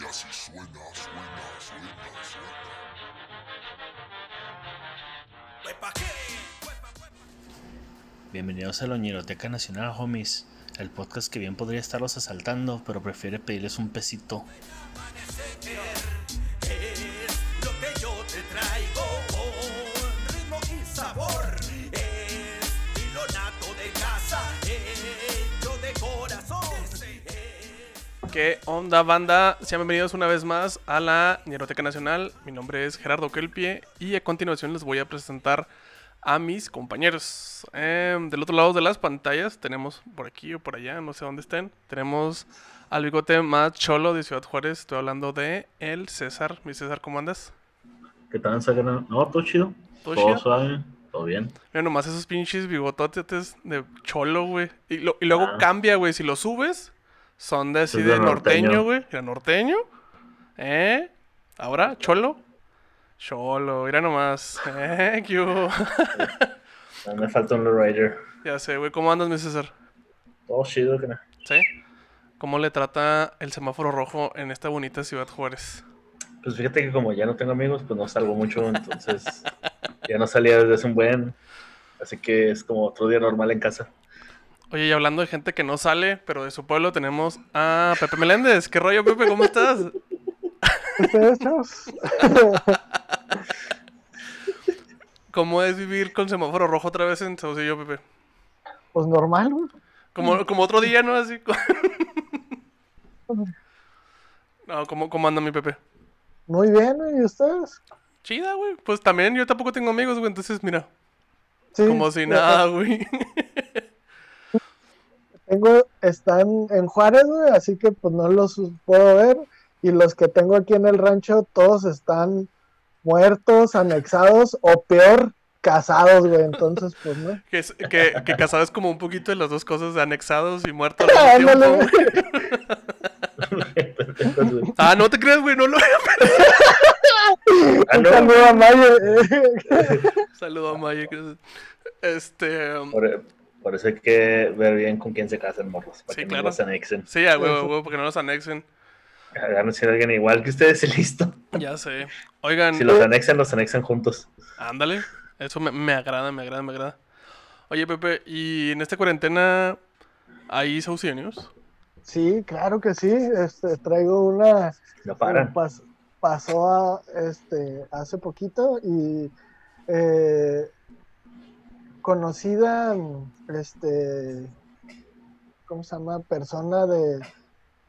Y así suena, suena, suena, suena. Bienvenidos a la Ñeroteca Nacional, homies. El podcast que bien podría estarlos asaltando, pero prefiere pedirles un pesito. ¿Qué onda, banda? Sean bienvenidos una vez más a la Ñeroteca Nacional. Mi nombre es Gerardo Kelpie y a continuación les voy a presentar a mis compañeros. Em, del otro lado de las pantallas tenemos por aquí o por allá, no sé dónde estén. Tenemos al bigote más cholo de Ciudad Juárez. Estoy hablando de el César. Mi César, ¿cómo andas? ¿Qué tal, Sagana? No, todo chido. ¿Todo Todo, chido? suave, todo bien. Mira nomás esos pinches bigototes de cholo, güey. Y, lo- y luego Ah. cambia, güey. Si lo subes, son de así de norteño, güey. De norteño. ¿Eh? Ahora, cholo. Cholo, mira nomás. ¿Eh? ¿Qué hubo? No, me falta un lowrider. ya sé, güey. ¿Cómo andas, mi César? Todo chido, que ¿Sí? ¿Cómo le trata el semáforo rojo en esta bonita ciudad Juárez? Pues fíjate que como ya no tengo amigos, pues no salgo mucho, entonces ya no salía desde hace un buen. Así que es como otro día normal en casa. Oye, y hablando de gente que no sale, pero de su pueblo tenemos a Pepe Meléndez. ¿Qué rollo, Pepe? ¿Cómo estás? ¿Ustedes, chavos? ¿Cómo es vivir con semáforo rojo otra vez en Saucillo, Pepe? Pues normal, güey. Como, como otro día, ¿no? Así. No, ¿cómo, ¿cómo anda mi Pepe? Muy bien. ¿Y ustedes? Chida, güey. Pues también yo tampoco tengo amigos, güey. Entonces, mira, Sí. como si nada, güey. Tengo, están en Juárez, güey, así que pues no los puedo ver. Y los que tengo aquí en el rancho, todos están muertos, anexados o peor, casados, güey. Entonces, pues no. Que, que, que casado es como un poquito de las dos cosas de anexados y muertos al mismo tiempo, güey. Ah, no te creas, güey. No lo ah, Un no, saludo a Mayo. eh. Saludo a Maya. que- Este. um, por, por eso hay que ver bien con quién se casan morros, para Sí, que claro. no los anexen. Sí, a huevo, a huevo, porque no los anexen. Hagan si alguien igual que ustedes y listo. Ya sé. Oigan, Si los anexan, los anexan juntos. ándale. Eso me, me agrada, me agrada, me agrada. Oye, Pepe, ¿y en esta cuarentena hay saucianios? Sí, claro que sí. Este, traigo una. No paran. Pas- pasó a, este, hace poquito y eh, conocida, este, ¿cómo se llama? Persona de,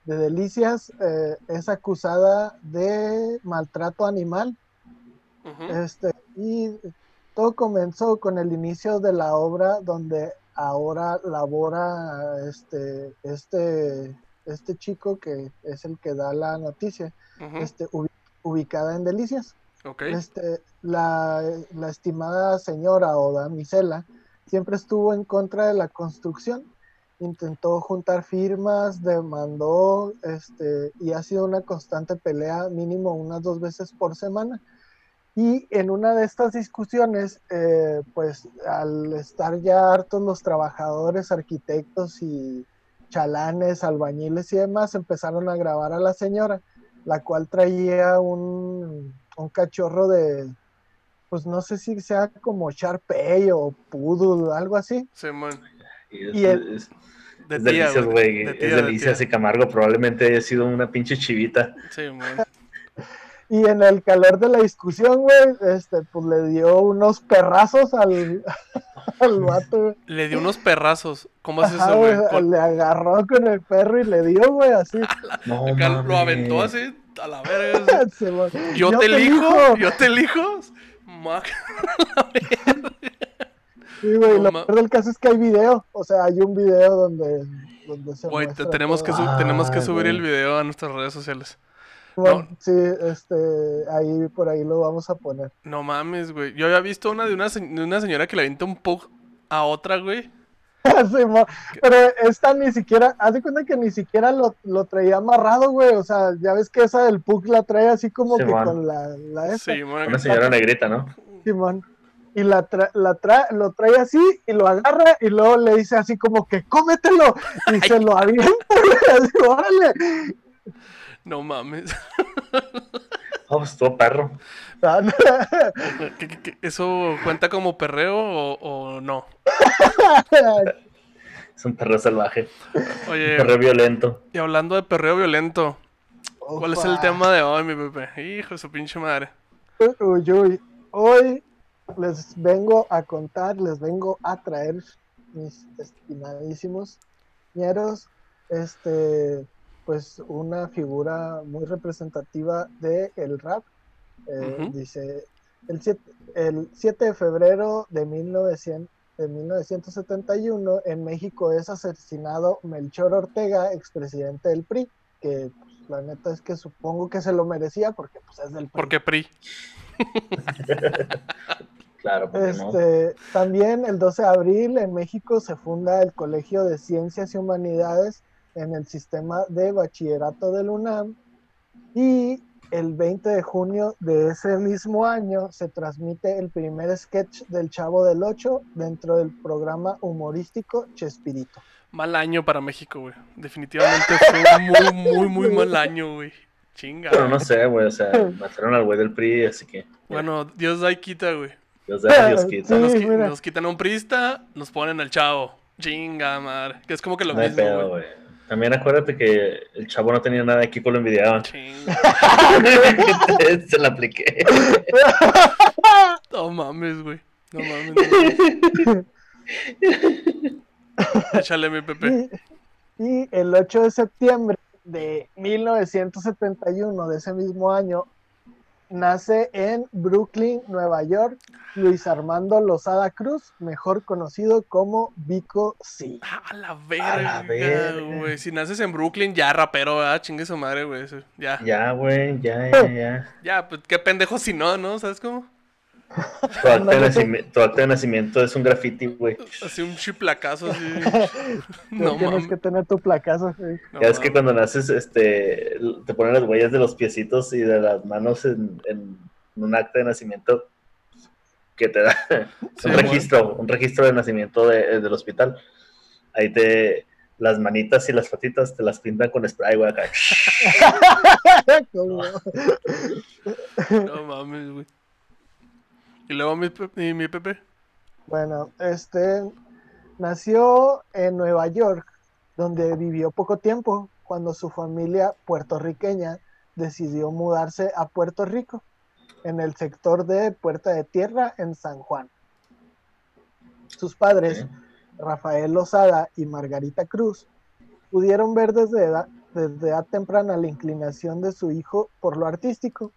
de Delicias eh, es acusada de maltrato animal. Este, y todo comenzó con el inicio de la obra donde ahora labora este, este, este chico que es el que da la noticia este, ubi- ubicada en Delicias. Ok. Este, la, la estimada señora o damisela siempre estuvo en contra de la construcción, intentó juntar firmas, demandó, este, y ha sido una constante pelea, mínimo unas dos veces por semana. Y en una de estas discusiones, eh, pues al estar ya hartos los trabajadores, arquitectos y chalanes, albañiles y demás, empezaron a grabar a la señora la cual traía un, un cachorro de, pues no sé si sea como Sharpei o Poodle, algo así. Y es, Y el- es- De es tía, delicias, güey. De Es tía, delicias y Camargo probablemente haya sido una pinche chivita. Simón. Y en el calor de la discusión, güey, este, pues le dio unos perrazos al, al vato, güey. Le dio unos perrazos. ¿Cómo es Ajá, eso, güey? Con- le agarró con el perro y le dio, güey, así. No, lo aventó así a la verga. Yo, te elijo, yo te elijo. Sí, güey, No lo peor del caso es que hay video, o sea, hay un video donde, donde se Güey, te- tenemos que, tenemos que Ay, subir el video a nuestras redes sociales. Bueno, sí, este, ahí por ahí lo vamos a poner. No mames, güey. Yo había visto una de una, de una señora que le avienta un pug a otra, güey. Pero esta ni siquiera, haz de cuenta que ni siquiera lo, lo traía amarrado, güey. O sea, ya ves que esa del Puck la trae así como que Simón. con la, la esta, bueno, Una señora negrita, ¿no? Simón. Y la, tra- la tra- lo trae así y lo agarra y luego le dice así como que cómetelo y se lo avienta, güey, así, órale. No mames. Oh, pues estuvo perro. Ah, no. ¿Eso cuenta como perreo o, o no? Es un perro salvaje. Un Oye, perro violento. y hablando de perreo violento, ¿cuál es el tema de hoy, mi Pepe? Hijo de su pinche madre. Uy, uy. Hoy les vengo a contar, les vengo a traer, mis estimadísimos ñeros, este, pues una figura muy representativa del rap. Eh. Dice, el 7, el 7 de febrero de, 1900, de 1971 en México es asesinado Melchor Ortega, expresidente del PRI, que pues, la neta es que supongo que se lo merecía porque pues es del PRI. ¿Por qué PRI? Claro, porque no. Este, también el 12 de abril en México se funda el Colegio de Ciencias y Humanidades en el sistema de bachillerato del UNAM y el 20 de junio de ese mismo año se transmite el primer sketch del Chavo del Ocho dentro del programa humorístico Chespirito. Mal año para México, güey. Definitivamente fue un muy, muy, muy mal año, güey. Chinga. Pero no sé, güey. O sea, mataron al güey del PRI, así que. Bueno, Dios da y quita, güey. Dios da, Dios quita. Sí, Nos, qui- mira. nos quitan a un prista, nos ponen al chavo. Chinga, madre. Que es como que lo No hay mismo, güey. También acuérdate que el chavo no tenía nada aquí, lo envidiaban. Se la apliqué. No mames, güey. No mames. no mames. Échale, mi Pepe. Y, y el 8 de septiembre de 1971 de ese mismo año nace en Brooklyn, Nueva York, Luis Armando Lozada Cruz, mejor conocido como Vico C. Ah, A la la verga, güey. Si naces en Brooklyn, ya rapero, ¿verdad? Chingue su madre, güey. Ya. Ya, güey, ya, ya, ya. Ya, pues qué pendejo si no, ¿no? ¿Sabes cómo? Tu acta, de nacimiento, tu acta de nacimiento es un graffiti, güey. Así un chiplacazo, así. No tienes que tener tu placazo. no ya es que cuando naces, este, te ponen las huellas de los piecitos y de las manos en, en un acta de nacimiento que te da Sí, un güey. registro, un registro de nacimiento de- del hospital. Ahí te, las manitas y las patitas te las pintan con spray, güey, acá. No mames, güey. Y luego mi, Pe- y mi Pepe. Bueno, este nació en Nueva York, donde vivió poco tiempo, cuando su familia puertorriqueña decidió mudarse a Puerto Rico, en el sector de Puerta de Tierra, en San Juan. Sus padres. Rafael Lozada y Margarita Cruz, pudieron ver desde edad, desde edad temprana la inclinación de su hijo por lo artístico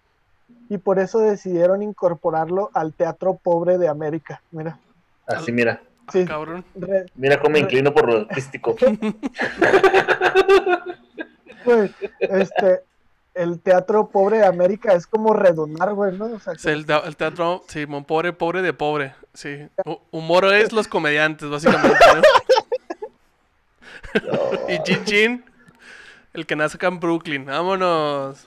y por eso decidieron incorporarlo al Teatro Pobre de América. Mira, Así, mira. sí, Cabrón. re- Mira cómo me inclino por lo artístico. güey, este, el Teatro Pobre de América es como redundar, güey, ¿no? O sea, Es el, te- el teatro, Simón, pobre, pobre de pobre. Sí. Hu- humor es los comediantes, básicamente, ¿no? y Chin Chin, el que nace acá en Brooklyn. Vámonos.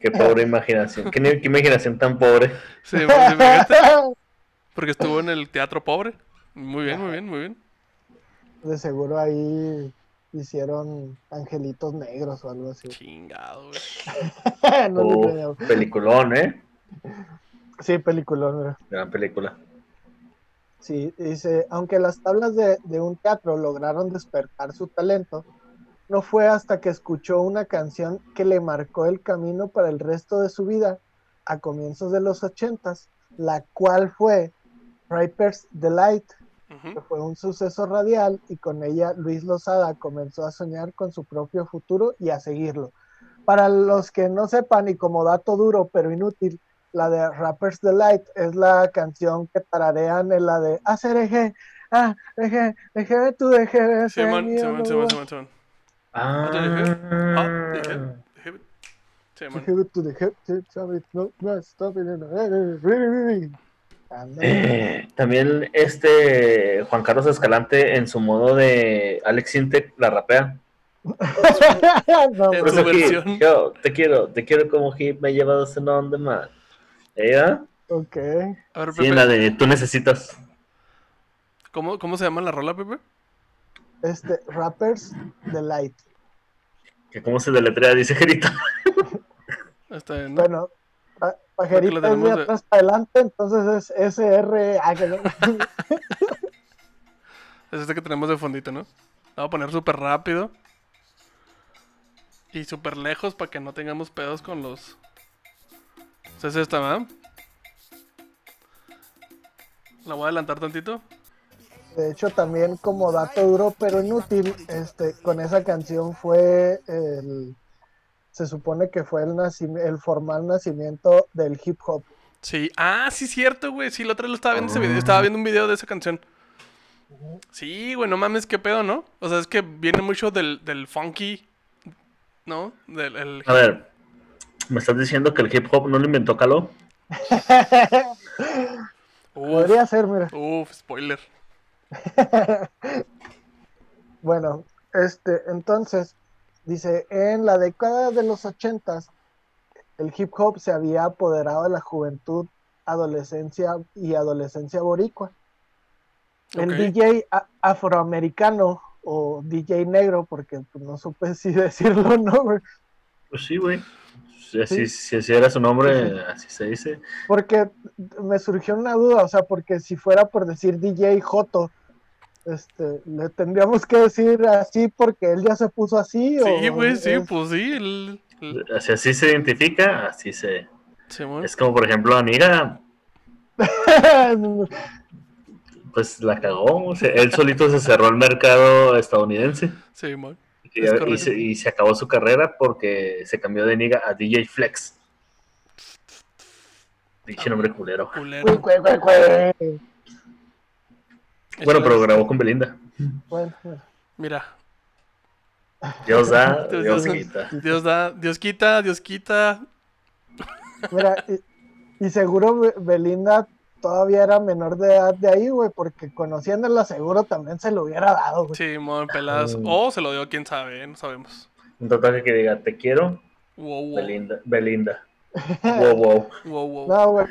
Qué pobre imaginación. Qué, imaginación tan pobre. Sí, porque estuvo en el teatro pobre. Muy bien, muy bien, muy bien. de seguro ahí hicieron angelitos negros o algo así. Chingado, güey. No Oh, peliculón, ¿eh? Sí, peliculón, mira. Gran película. Sí, dice, aunque las tablas de, de un teatro lograron despertar su talento, no fue hasta que escuchó una canción que le marcó el camino para el resto de su vida a comienzos de los ochentas, la cual fue Riper's Delight, que fue un suceso radial y con ella Luis Lozada comenzó a soñar con su propio futuro y a seguirlo. Para los que no sepan y como dato duro pero inútil, la de Rapper's Delight es la canción que tararean en la de hacer eje, ah, eje, eje, tú deje, Ah? Ah. Eh, también este Juan Carlos Escalante en su modo de Alex Sintek la rapea. No, En su versión. yo te quiero, te quiero como hip, me llevas en on demand. ¿Ella? ok. A ver, Sí, la de tú necesitas. ¿cómo, ¿cómo se llama la rola, Pepe? Este, Rappers Delight. Que cómo se deletrea, dice Gerita. Está bien, ¿no? Bueno, pa- pajerita es de atrás para adelante, entonces es SR. ah. Es este que tenemos de fondito, ¿no? Lo voy a poner súper rápido. Y súper lejos para que no tengamos pedos con los... Es esta, ¿verdad? La voy a adelantar tantito. De hecho, también como dato duro pero inútil, este, con esa canción fue el, se supone que fue el, el formal nacimiento del hip hop. Sí, ah, sí, cierto, güey. Sí, la otra vez lo estaba viendo ese video. Estaba viendo un video de esa canción. Sí, güey, no mames, qué pedo, ¿no? O sea, es que viene mucho del, del funky, ¿no? Del el- A ver, ¿me estás diciendo que el hip hop no lo inventó Caló? Podría ser, mira. uf, spoiler. Bueno, este, entonces, dice, en la década de los ochentas, el hip hop se había apoderado de la juventud, adolescencia y adolescencia boricua. El. DJ a- afroamericano o DJ negro, porque pues, no supe si decirlo o no, güey, Pues sí, güey. Si así, si así era su nombre, así se dice. porque me surgió una duda, o sea, porque si fuera por decir DJ Joto, este, le tendríamos que decir así porque él ya se puso así. Sí, o güey, sí, es- pues sí. El, el- Si así se identifica, así se. Simón. Es como, por ejemplo, Aniga, pues la cagó. o sea, él solito se cerró el mercado estadounidense y, Es y se, y se acabó su carrera porque se cambió de Niga a DJ Flex. Pinche nombre culero. Culero. Cue, cue, cue, cue. Bueno, pero grabó con Belinda. Bueno, bueno. Mira, Dios da, Dios- quita. Dios da, Dios quita, Dios quita. Mira, y, y seguro Be- Belinda todavía era menor de edad de ahí, güey, porque conociéndola seguro también se lo hubiera dado, güey. Simón, peladas. Mm. O se lo dio quién sabe, no sabemos. Un tatuaje que diga, te quiero, Wow, wow. Belinda. Belinda. Wow, wow. Wow, wow. No, güey.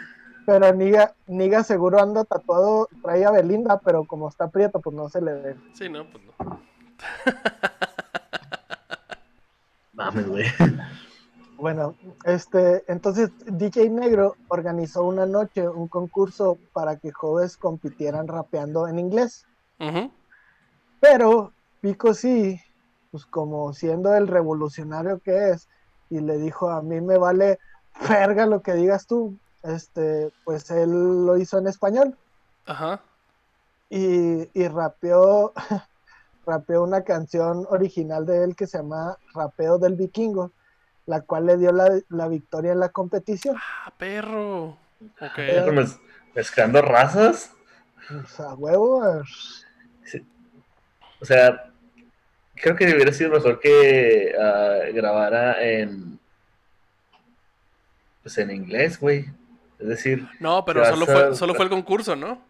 Pero Niga, Niga seguro anda tatuado, trae a Belinda, pero como está prieto, pues no se le ve. Sí, no, pues no. Mames, güey. Bueno, este, entonces DJ Negro organizó una noche un concurso para que jóvenes compitieran rapeando en inglés. Pero Pico sí, pues como siendo el revolucionario que es, y le dijo a mí me vale verga lo que digas tú, este, pues él lo hizo en español Ajá. y, y rapeó, rapeó una canción original de él que se llama Rapeo del Vikingo, la cual le dio la, la victoria en la competición. Ah, perro. Ok. Eso mez- Mezclando razas. O sea, huevo, eh, O sea, creo que hubiera sido mejor que ah, grabara en. Pues en inglés, güey. Es decir, No, pero solo a- fue, solo fue el concurso, ¿no?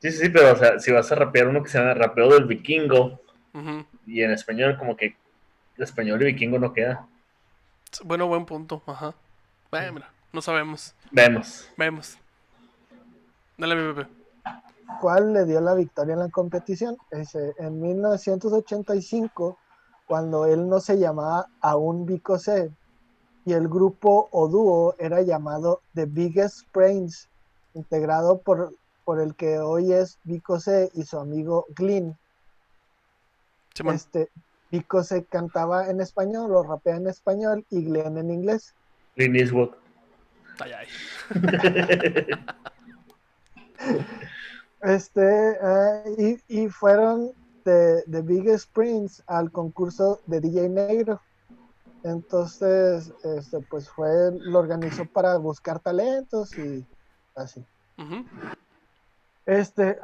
sí, sí, sí, pero o sea, si vas a rapear uno que se llama Rapeo del Vikingo y en español, como que el español y vikingo no queda. Bueno, buen punto. Ajá. Bueno, mira, no sabemos. Vemos. Vemos. Dale, mi Pepe. ¿Cuál le dio la victoria en la competición? Ese, en 1985, cuando él no se llamaba aún Vico C, y el grupo o dúo era llamado The Biggest Brains, integrado por, por el que hoy es Vico C y su amigo Glyn. Simón. Este, Vico C cantaba en español o rapea en español y Glenn en inglés. Clint Eastwood. Ay, ay. Este, eh, y, y fueron de, de Biggest Prince al concurso de DJ Negro. Entonces, este, pues fue, lo organizó para buscar talentos y así. Este,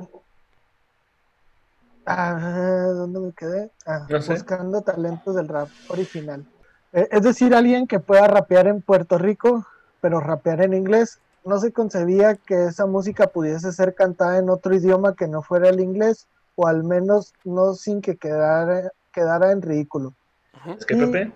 ah, ¿dónde me quedé? Ah, buscando talentos del rap original. Eh, es decir, alguien que pueda rapear en Puerto Rico, pero rapear en inglés. No se concebía que esa música pudiese ser cantada en otro idioma que no fuera el inglés, o al menos no sin que quedara, quedara en ridículo. Es que Y- Pepe,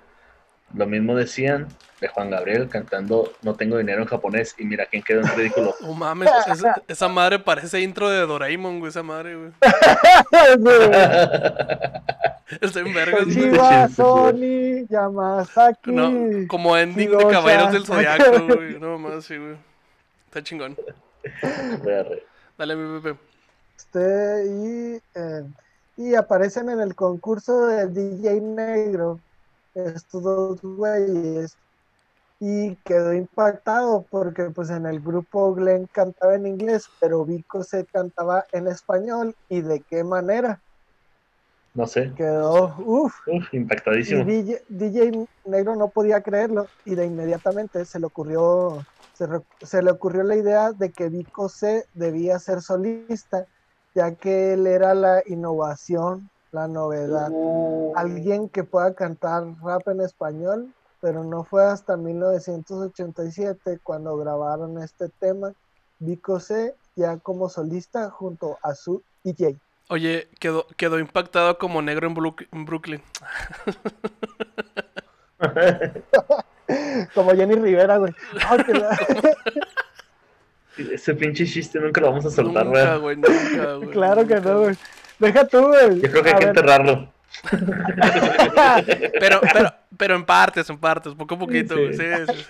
Lo mismo decían de Juan Gabriel cantando No tengo dinero en japonés y mira quién quedó en ridículo. No mames, esa, esa madre parece intro de Doraemon, güey, esa madre, güey. Está en verga, güey. Chiva, Sony, Yamazaki. No, como ending de. Caballeros del Zodiaco, güey. No más, sí, güey. Está chingón. Dale, mi Pepe. Este, y, eh, y aparecen en el concurso de DJ Negro estos dos güeyes y quedó impactado porque pues en el grupo Glenn cantaba en inglés pero Vico se cantaba en español y de qué manera No sé. quedó uff Uf, impactadísimo. DJ, DJ Negro no podía creerlo y de inmediatamente se le ocurrió se, se le ocurrió la idea de que Vico C debía ser solista ya que él era la innovación, la novedad. Alguien que pueda cantar rap en español, pero no fue hasta 1987 cuando grabaron este tema Vico C ya como solista junto a su DJ. Oye, quedó, quedó impactado como negro en, Brook- en Brooklyn. Como Jenny Rivera, güey. Ah, Ese pinche chiste nunca lo vamos a soltar, Nunca, güey. nunca, güey. claro que no, güey. Deja tú, güey. Yo creo que hay que ver, enterrarlo. Pero, pero, pero en partes, en partes, poco a poquito, Sí. güey. Sí, sí, sí.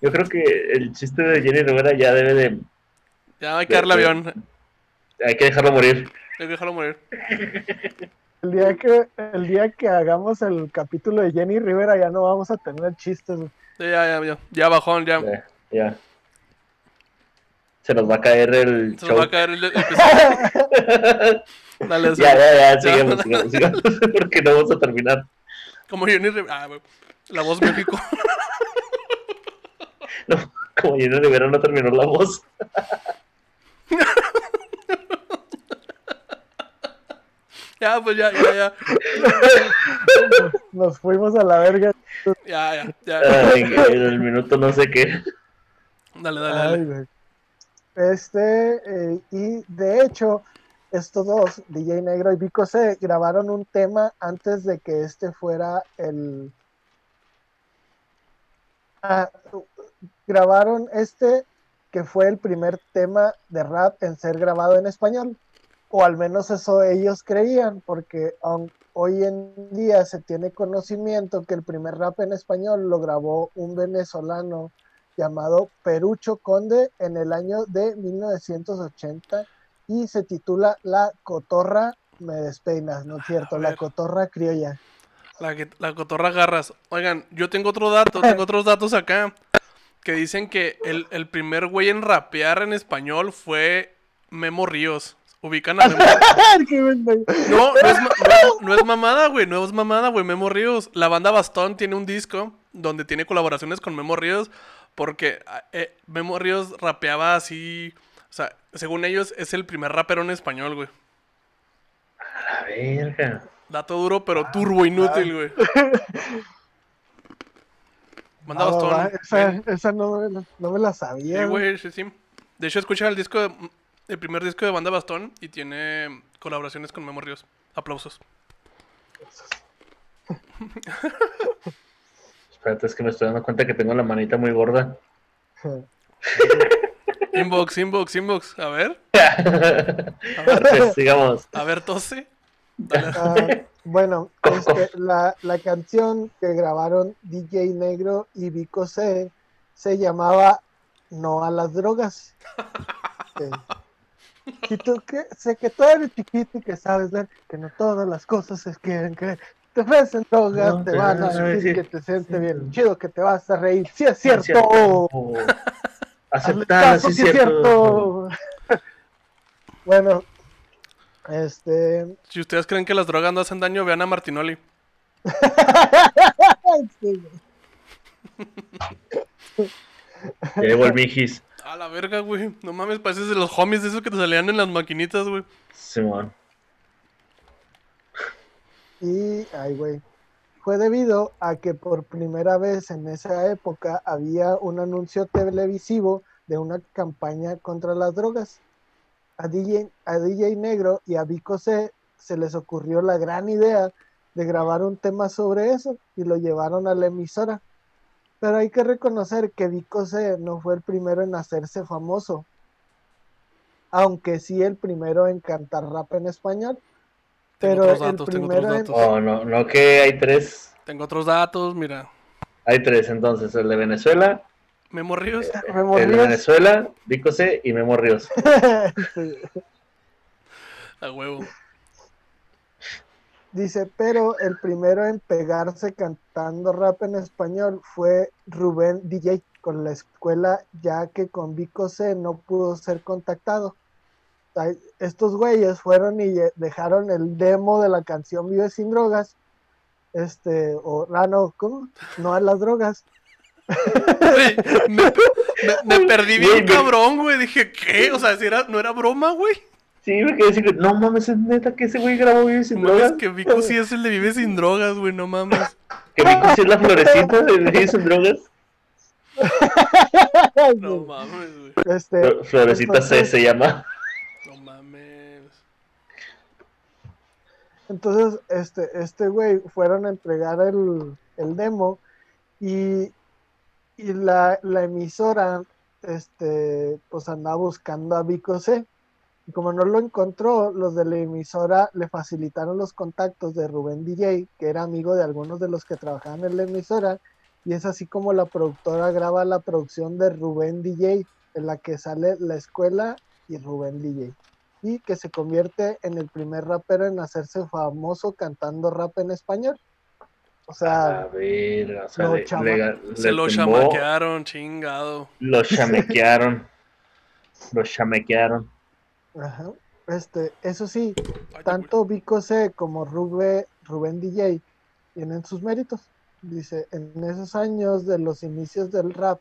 Yo creo que el chiste de Jenny Rivera ya debe de. Ya hay que darle avión. Hay que dejarlo morir. Hay que dejarlo morir. El día que el día que hagamos el capítulo de Jenny Rivera ya no vamos a tener chistes. güey. Sí, ya, ya, ya. Ya bajón, ya. Ya, ya. Se nos va a caer el Se show. nos va a caer el, el. Dale, Ya, ya, ya, sigamos, sigamos, sigamos. Porque no vamos a terminar. Como Johnny Rivera. Ah. La voz México. No, como Jenny Rivera no terminó la voz. ya, pues ya, ya, ya. Nos fuimos a la verga. Ya, ya, ya. Ay, en el minuto no sé qué. Dale, dale. Este, eh, y de hecho, estos dos, DJ Negro y Vico C, grabaron un tema antes de que este fuera el. Ah, grabaron este que fue el primer tema de rap en ser grabado en español. O al menos eso ellos creían, porque hoy en día se tiene conocimiento que el primer rap en español lo grabó un venezolano llamado Perucho Conde en el año de 1980 y se titula La Cotorra Me Despeinas, ¿no es cierto? La. Cotorra Criolla. La, que- la cotorra garras. Oigan, yo tengo otro dato, tengo otros datos acá. Que dicen que el, el primer güey en rapear en español fue Memo Ríos. Ubican a Memo No, no es, no- no es mamada, güey. No es mamada, güey. Memo Ríos. La banda Bastón tiene un disco donde tiene colaboraciones con Memo Ríos. Porque eh, Memo Ríos rapeaba así. O sea, según ellos, es el primer rapero en español, güey. A la verga. Dato duro, pero turbo inútil, güey. Banda Ah, Bastón. va, esa, esa no, me la- no me la sabía. Sí, güey. güey, sí, sí. De hecho, escucha el disco, de- el primer disco de Banda Bastón y tiene colaboraciones con Memo Ríos. Aplausos. Espérate, es que me estoy dando cuenta que tengo la manita muy gorda. Inbox, inbox, inbox. A ver, Pues, sigamos. a ver, tose. Ah, bueno, este, la, la canción que grabaron DJ Negro y Vico C se llamaba No a las drogas. Si tú que, sé que tú eres chiquito y que sabes ver que no todas las cosas se quieren que te ofrecen drogas, No te van a a decir que te sientes bien chido, que te vas a reír. Sí es Sí, es cierto. cierto. Aceptar, caso, sí, sí cierto. cierto. bueno, este Si ustedes creen que las drogas no hacen daño, vean a Martinoli. sí, llegó el Mijis. A la verga, güey. No mames, pareces de los homies de esos que te salían en las maquinitas, güey. Simón. Y, ay, güey. Fue debido a que por primera vez en esa época había un anuncio televisivo de una campaña contra las drogas. A DJ, a DJ Negro y a Vico C se les ocurrió la gran idea de grabar un tema sobre eso y lo llevaron a la emisora. Pero hay que reconocer que Vico C no fue el primero en hacerse famoso, aunque sí el primero en cantar rap en español. Tengo Pero otros datos, el tengo otros en- datos. Oh, no, no que hay tres. Tengo otros datos, mira. Hay tres, entonces, el de Venezuela, Memo Ríos. Memo el de. Venezuela, Vico C y Memo Ríos. Sí. A huevo. Dice, pero el primero en pegarse cantando rap en español fue Rubén DJ con la escuela, ya que con Vico C no pudo ser contactado. Estos güeyes fueron y lle- dejaron el demo de la canción Vive sin drogas. Este, o, ah, no, ¿cómo? No a las drogas. Me, me- me perdí bien cabrón, güey. Dije, ¿qué? O sea, si era, no era broma, güey. Sí, me quedé así no mames, es neta que ese güey grabó Vive sin Mames, drogas. que Vico sí es el de Vive sin drogas, güey, no mames. Que Vico sí es la florecita de Vive sin drogas. No mames, güey. Este, Flo- Florecita C entonces- se llama. No mames. Entonces, este, este güey fueron a entregar el, el demo y, y la, la emisora, este, pues andaba buscando a Vico C. Y como no lo encontró, los de la emisora le facilitaron los contactos de Rubén DJ, que era amigo de algunos de los que trabajaban en la emisora, y es así como la productora graba la producción de Rubén DJ, en la que sale la escuela y Rubén DJ y que se convierte en el primer rapero en hacerse famoso cantando rap en español. O A sea, ver, o sea, No, le, chama. le- Se lo tumbó, chamaquearon, chingado. Lo chamequearon. Lo chamequearon. ajá, este, eso sí, tanto Vico C como Rubén, Rubén DJ tienen sus méritos. Dice, en esos años de los inicios del rap,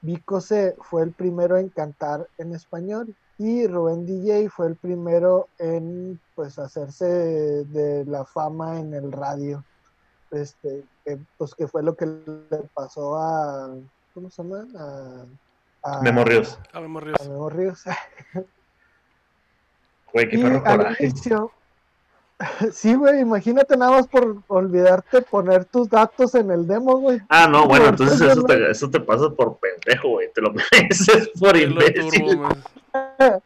Vico C fue el primero en cantar en español y Rubén DJ fue el primero en pues hacerse de la fama en el radio. Este, que, pues que fue lo que le pasó a ¿cómo se llama? A, a Memo Ríos. A Memo Ríos. a Memo Ríos. Güey, qué Y perro al coraje. inicio- Sí, güey, imagínate nada más por olvidarte poner tus datos en el demo, güey. Ah, no, bueno, entonces Entonces, eso te, eso te pasa por pendejo, güey. Te lo mereces por imbécil.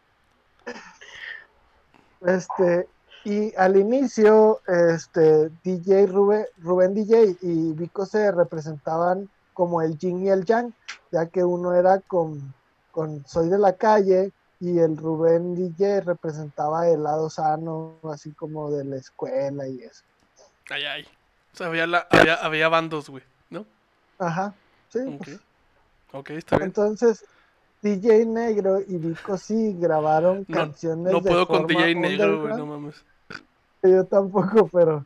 Este, y al inicio, este, DJ Rubén, Rubén DJ y Vico se representaban como el yin y el yang, ya que uno era con, con Soy de la calle y el Rubén DJ representaba el lado sano, así como de la escuela y eso. Ay, ay. O sea, había, la- había, había bandos, güey, ¿no? Ajá, sí. Ok. pues, Ok, está bien. Entonces, DJ Negro y Vico sí grabaron No, canciones no de puedo con forma DJ negro, güey, no mames. Yo tampoco, pero...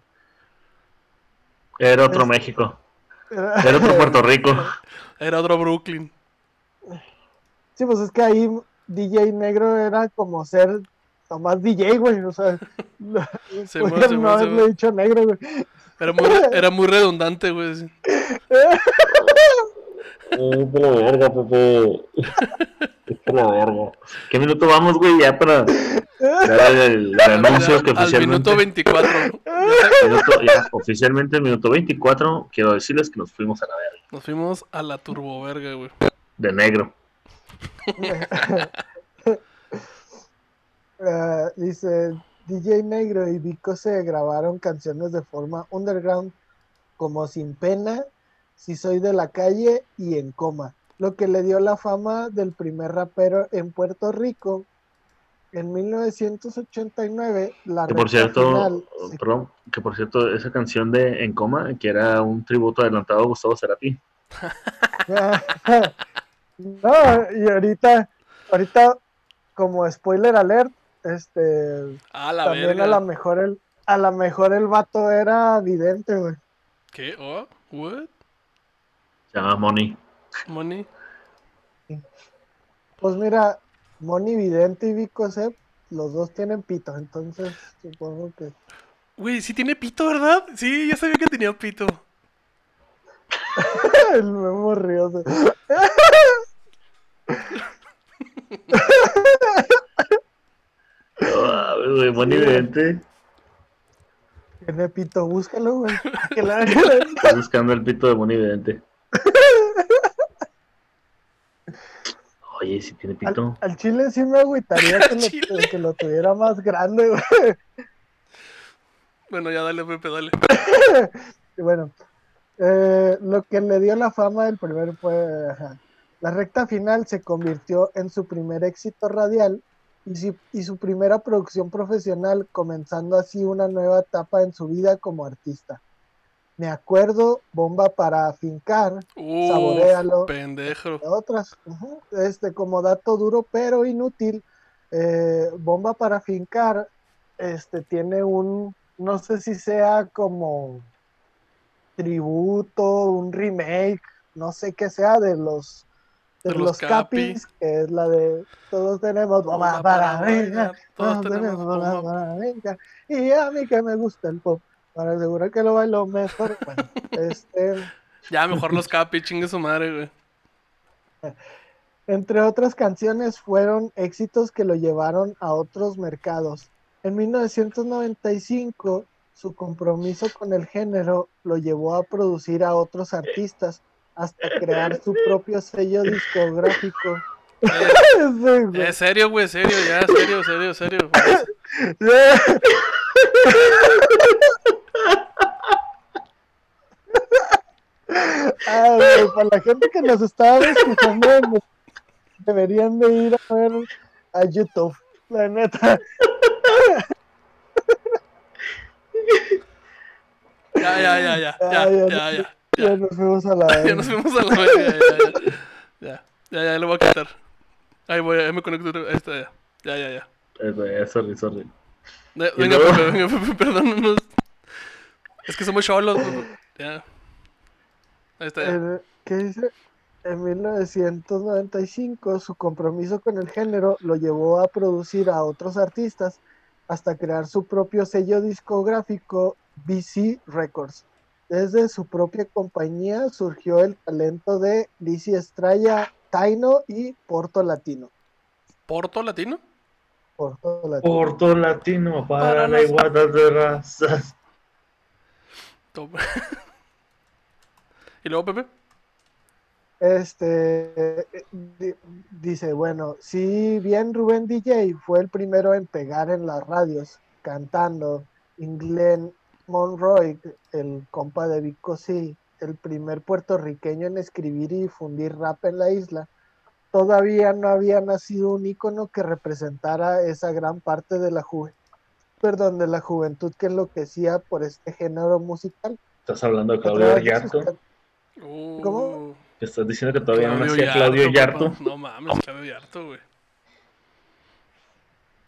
Era otro Es- México. Era otro Puerto Rico. Era otro Brooklyn. Sí, pues es que ahí DJ Negro era como ser nomás DJ, güey, o sea... Se podían mueve, se no mueve, se haberle dicho negro, güey. Era muy, era muy redundante, güey. sí. Eh, la verga, Pepe. Es la verga. ¿Qué minuto vamos, güey? Ya para dar el, el anuncio que Al oficialmente. minuto 24. minuto- ya, oficialmente, minuto 24. Quiero decirles que nos fuimos a la verga. Nos fuimos a la turboverga, güey. De negro. Ah, dice, DJ Negro y Vico se grabaron canciones de forma underground como Sin Pena, Si Soy de la Calle y En Coma, lo que le dio la fama del primer rapero en Puerto Rico. En 1989, la Que por cierto, final se- perdón, que por cierto, esa canción de En Coma, que era un tributo adelantado a Gustavo Cerati. no, y ahorita, ahorita, como spoiler alert, este A la también verga. a la mejor el, a la mejor el vato era vidente, güey. ¿Qué? ¿Oh? ¿What? Se llama Money. ¿Money? Pues mira, Moni Vidente y Vico Sep, los dos tienen pito, entonces supongo que. Güey, sí tiene pito, ¿verdad? Sí, ya sabía que tenía pito. el Memo Ríos. Ah, güey, Money Vidente. Tiene pito, búscalo, güey. Estoy buscando el pito de Monividente. Oye, si tiene pito. Al, al chile sí me agüitaría que lo, que lo tuviera más grande, güey. Bueno, ya dale, Pepe, dale. Bueno, eh, lo que le dio la fama del primer fue. ajá. La recta final se convirtió en su primer éxito radial y, si- y su primera producción profesional, comenzando así una nueva etapa en su vida como artista. Me acuerdo, Bomba para Fincar, Uh, Saboréalo. pendejo. de otras. Este, como dato duro pero inútil, eh, Bomba para Fincar este, tiene un, no sé si sea como tributo, un remake, no sé qué sea de los de, los los, Capi. Capis, que es la de todos tenemos bomba para venga, todos tenemos bomba para venga, y a mí que me gusta el pop, para asegurar que lo bailo mejor. Bueno, este Ya, mejor los capi, chingue su madre, güey. Entre otras canciones fueron éxitos que lo llevaron a otros mercados. En 1995, su compromiso con el género lo llevó a producir a otros artistas hasta crear su propio sello discográfico. Eh, güey. eh, serio, güey, serio, ya, serio, serio, serio. Ay, güey, para la gente que nos estaba escuchando, deberían de ir a ver a YouTube, la neta. Ya, ya, ya, ya, ya, ya, ya, Ya ya. nos fuimos a la Ya nos fuimos a la verga, ya, ya, ya. Ya, ya, ya, lo voy a quitar. Ahí voy, ahí me conecto. otra vez. Ahí está, ya. Ya, ya, ya. Eh, Sorry, sorry. De- Venga, luego- Pepe, venga, Pepe, perdónanos. Es que somos cholos. Ya. Ahí está, ya. En- ¿Qué dice? En 1995 su compromiso con el género lo llevó a producir a otros artistas hasta crear su propio sello discográfico BC Records. Desde su propia compañía surgió el talento de Lizzy Estrella, Taino y Porto Latino. ¿Porto latino? Porto Latino. Porto Latino para, Para la las- igualdad de razas. Toma. ¿Y luego, Pepe? Este eh, di- dice, bueno, si bien Rubén DJ fue el primero en pegar en las radios cantando, y Glenn Monroy, el compa de Vico C, el primer puertorriqueño en escribir y difundir rap en la isla, todavía no había nacido un ícono que representara esa gran parte de la juventud, perdón, de la juventud que enloquecía por este género musical. Estás hablando de Claudio Yarto. Uh, ¿Cómo? Que estás diciendo que todavía no nacía Claudio Yarto. papá. No mames, Claudio Yarto, güey.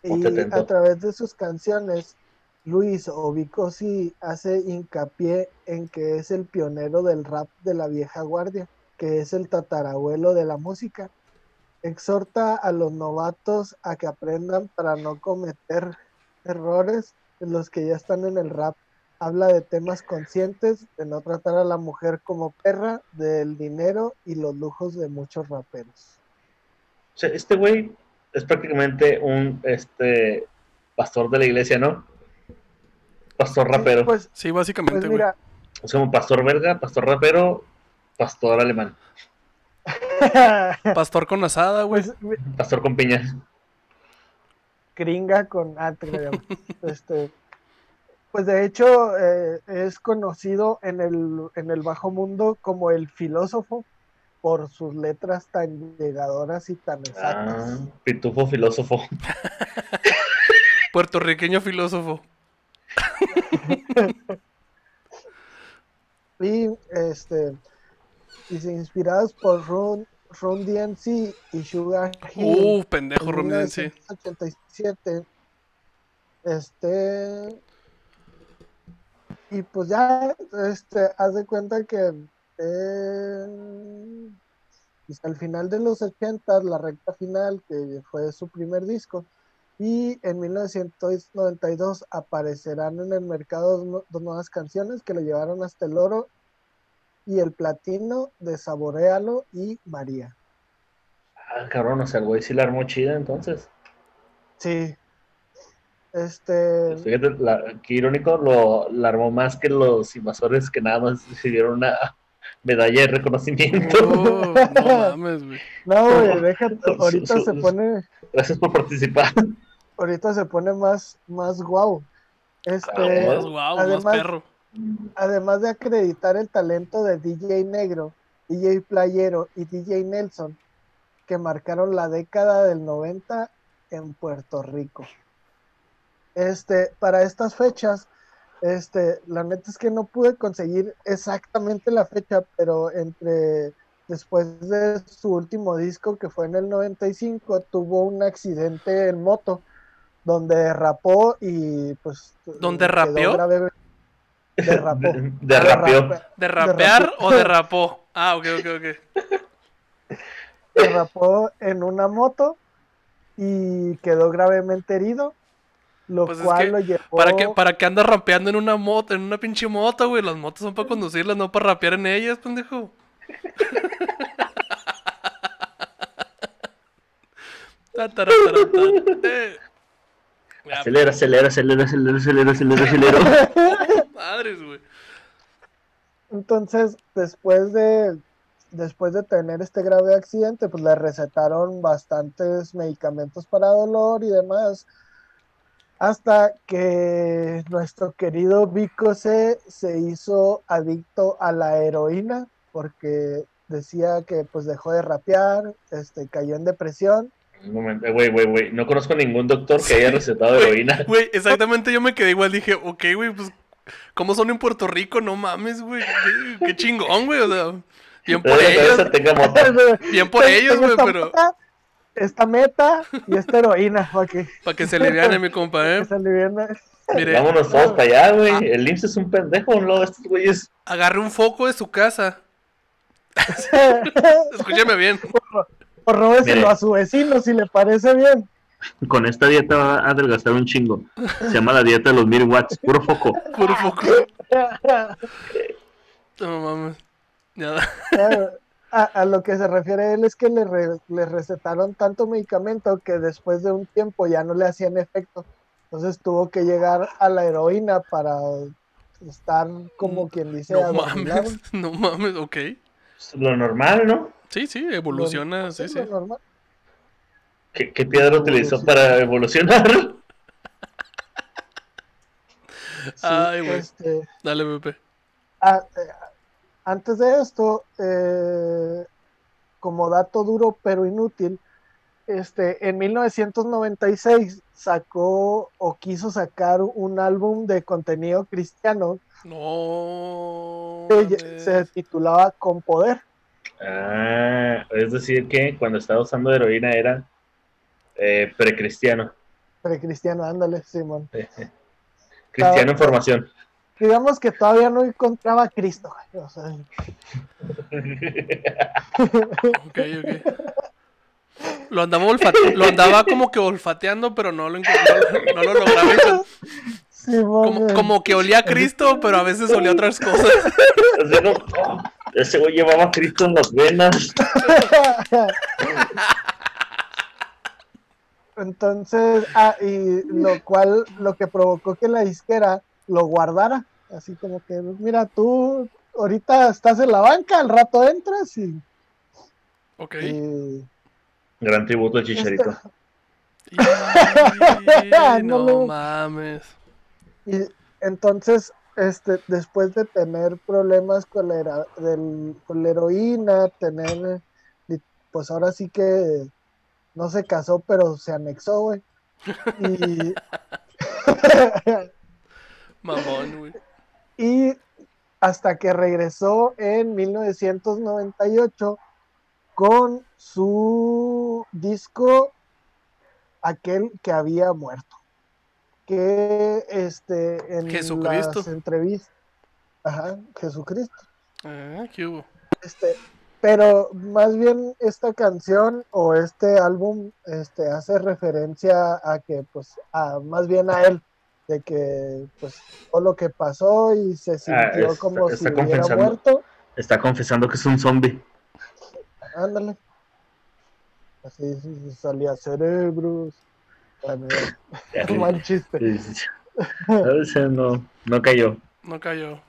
Y a través de sus canciones, Luis Obicosi hace hincapié en que es el pionero del rap de la vieja guardia, que es el tatarabuelo de la música. Exhorta a los novatos a que aprendan para no cometer errores en los que ya están en el rap. Habla de temas conscientes, de no tratar a la mujer como perra, del dinero y los lujos de muchos raperos. Este güey es prácticamente un este pastor de la iglesia, ¿no? Pastor rapero. Pues, Sí, pues básicamente, güey. Es como pastor verga, pastor rapero, pastor alemán, Pastor con asada, güey. pues pastor con piña. gringa con este pues de hecho eh, es conocido en el, en el bajo mundo como el filósofo por sus letras tan llegadoras y tan exactas. Ah, pitufo filósofo. Puertorriqueño filósofo. Y este dice inspirados por Run, Run DMC y Sugar Hill Uh, pendejo, en Romidense. 1987. Este. Y pues ya, este, haz de cuenta que eh, hasta el final de los 80, la recta final, que fue su primer disco, y en 1992 aparecerán en el mercado dos, nu- dos nuevas canciones que lo llevaron hasta el oro y el platino de Saboréalo y María. Ah, cabrón, o sea, el güey sí la armó chida entonces. Sí. Este, Fíjate, la- qué irónico, lo, la armó más que los invasores que nada más recibieron una medalla de reconocimiento. Oh, no mames, güey. no, güey, déjate, ahorita Su- se pone, Gracias por participar. Ahorita se pone más, más guau. Este, Ah, Más guau, además- más perro. además de acreditar el talento de DJ Negro, DJ Playero y DJ Nelson, que marcaron la década del 90 en Puerto Rico. Este, para estas fechas, este, la neta es que no pude conseguir exactamente la fecha, pero entre después de su último disco, que fue en el 95, tuvo un accidente en moto donde derrapó y pues ¿Donde quedó rapeó? grave- derrapó. De- derrapeó. Derrape- ¿De rapear derrapó. o derrapó? Ah, ok, ok, ok. derrapó en una moto y quedó gravemente herido, lo Pues es cual que, lo llevó ¿Para qué, ¿Para qué andas rapeando en una moto, en una pinche moto, güey? Las motos son para conducirlas, no para rapear en ellas, pendejo. Acelera, acelera, acelera, acelera, acelera, acelera, acelera. Madres, güey. Entonces, después de después de tener este grave accidente, pues le recetaron bastantes medicamentos para dolor y demás. Hasta que nuestro querido Vico C se hizo adicto a la heroína porque decía que pues dejó de rapear, este cayó en depresión Un momento, güey, güey, güey. No conozco ningún doctor que haya recetado heroína. Güey, exactamente yo me quedé igual. Dije, ok, güey, pues, ¿cómo son en Puerto Rico? No mames, güey. Qué, qué chingón, güey. O sea, bien por Pero ellos. Bien por ellos, güey, pero esta meta y esta heroína para que, para que se le vean mi compa, que ¿eh? se aliviane. Mire, Vámonos todos para allá, güey. El IMSS es un pendejo, de estos güeyes. agarre un foco de su casa. Escúcheme bien. O Mire. a su vecino si le parece bien. Con esta dieta va a adelgazar un chingo. Se llama la dieta de los mil watts, puro foco. Puro foco. No mames. Nada. a, a lo que se refiere él es que le, re- le recetaron tanto medicamento que después de un tiempo ya no le hacían efecto. Entonces tuvo que llegar a la heroína para estar como quien dice No mames. No mames, ok. Lo normal, ¿no? Sí, sí, evoluciona, sí, sí. normal. ¿Qué, qué piedra utilizó para evolucionar? Sí, Ay, güey. este, Dale, Pepe. Ah, eh, antes de esto, eh, como dato duro pero inútil, este, en 1996 sacó o quiso sacar un álbum de contenido cristiano No. que se titulaba Con Poder. Ah, es decir que cuando estaba usando heroína era eh, precristiano. Precristiano, ándale, Simón. Cristiano en formación. Digamos que todavía no encontraba a Cristo. güey, o sea, Ok, ok. Lo andaba, olfate- lo andaba como que olfateando, pero no lo, encont- no, no lo lograba. como que olía a Cristo, pero a veces olía a otras cosas. Ese güey llevaba a Cristo en las venas. Entonces, ah, y lo cual, lo que provocó que la disquera lo guardara, así como que, mira, tú ahorita estás en la banca, al rato entras y, Ok. y- Gran tributo a Chicharito. Y- no No. mames. y entonces, este, después de tener problemas con la, hera- del- con la heroína, tener, pues ahora sí que no se casó, pero se anexó, güey. Y, Mamón, güey. y hasta que regresó en 1998 con su disco aquel que había muerto que este en Jesucristo. las entrevistas ajá Jesucristo Ah, ¿qué hubo? este pero más bien esta canción o este álbum este hace referencia a que pues a más bien a él de que pues todo lo que pasó y se sintió Ah, está- como está si hubiera muerto Está confesando que es un zombie. ándale así sí, sí, salía cerebros Un mal chiste. no, no cayó. No cayó.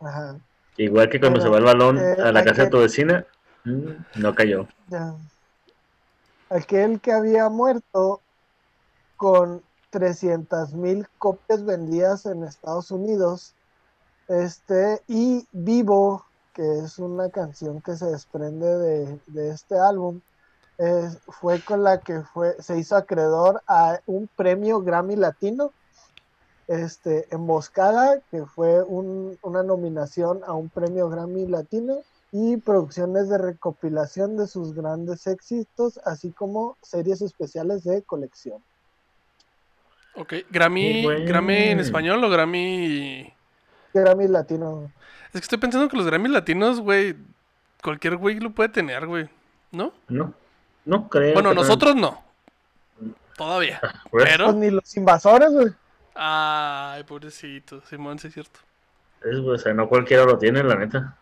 Ajá. Igual que cuando Pero, se va el balón eh, a la casa de aquel- tu vecina, mm, no cayó. Ya. Aquel que había muerto con 300 mil copias vendidas en Estados Unidos. Este, y Vivo, que es una canción que se desprende de, de este álbum, fue con la que fue, se hizo acreedor a un premio Grammy Latino. Este, Emboscada, que fue un- una nominación a un premio Grammy Latino y producciones de recopilación de sus grandes éxitos, así como series especiales de colección. Ok. Grammy, bueno. Grammy en español o Grammy. Grammy Latino. Es que estoy pensando que los Grammy latinos, güey. Cualquier güey lo puede tener, güey. ¿No? No, no creo. Bueno, nosotros no. Todavía. Pues, Pues Pero. ni los invasores, güey. Ay, pobrecito. Simón, sí es cierto. es, o sea, no cualquiera lo tiene, la neta.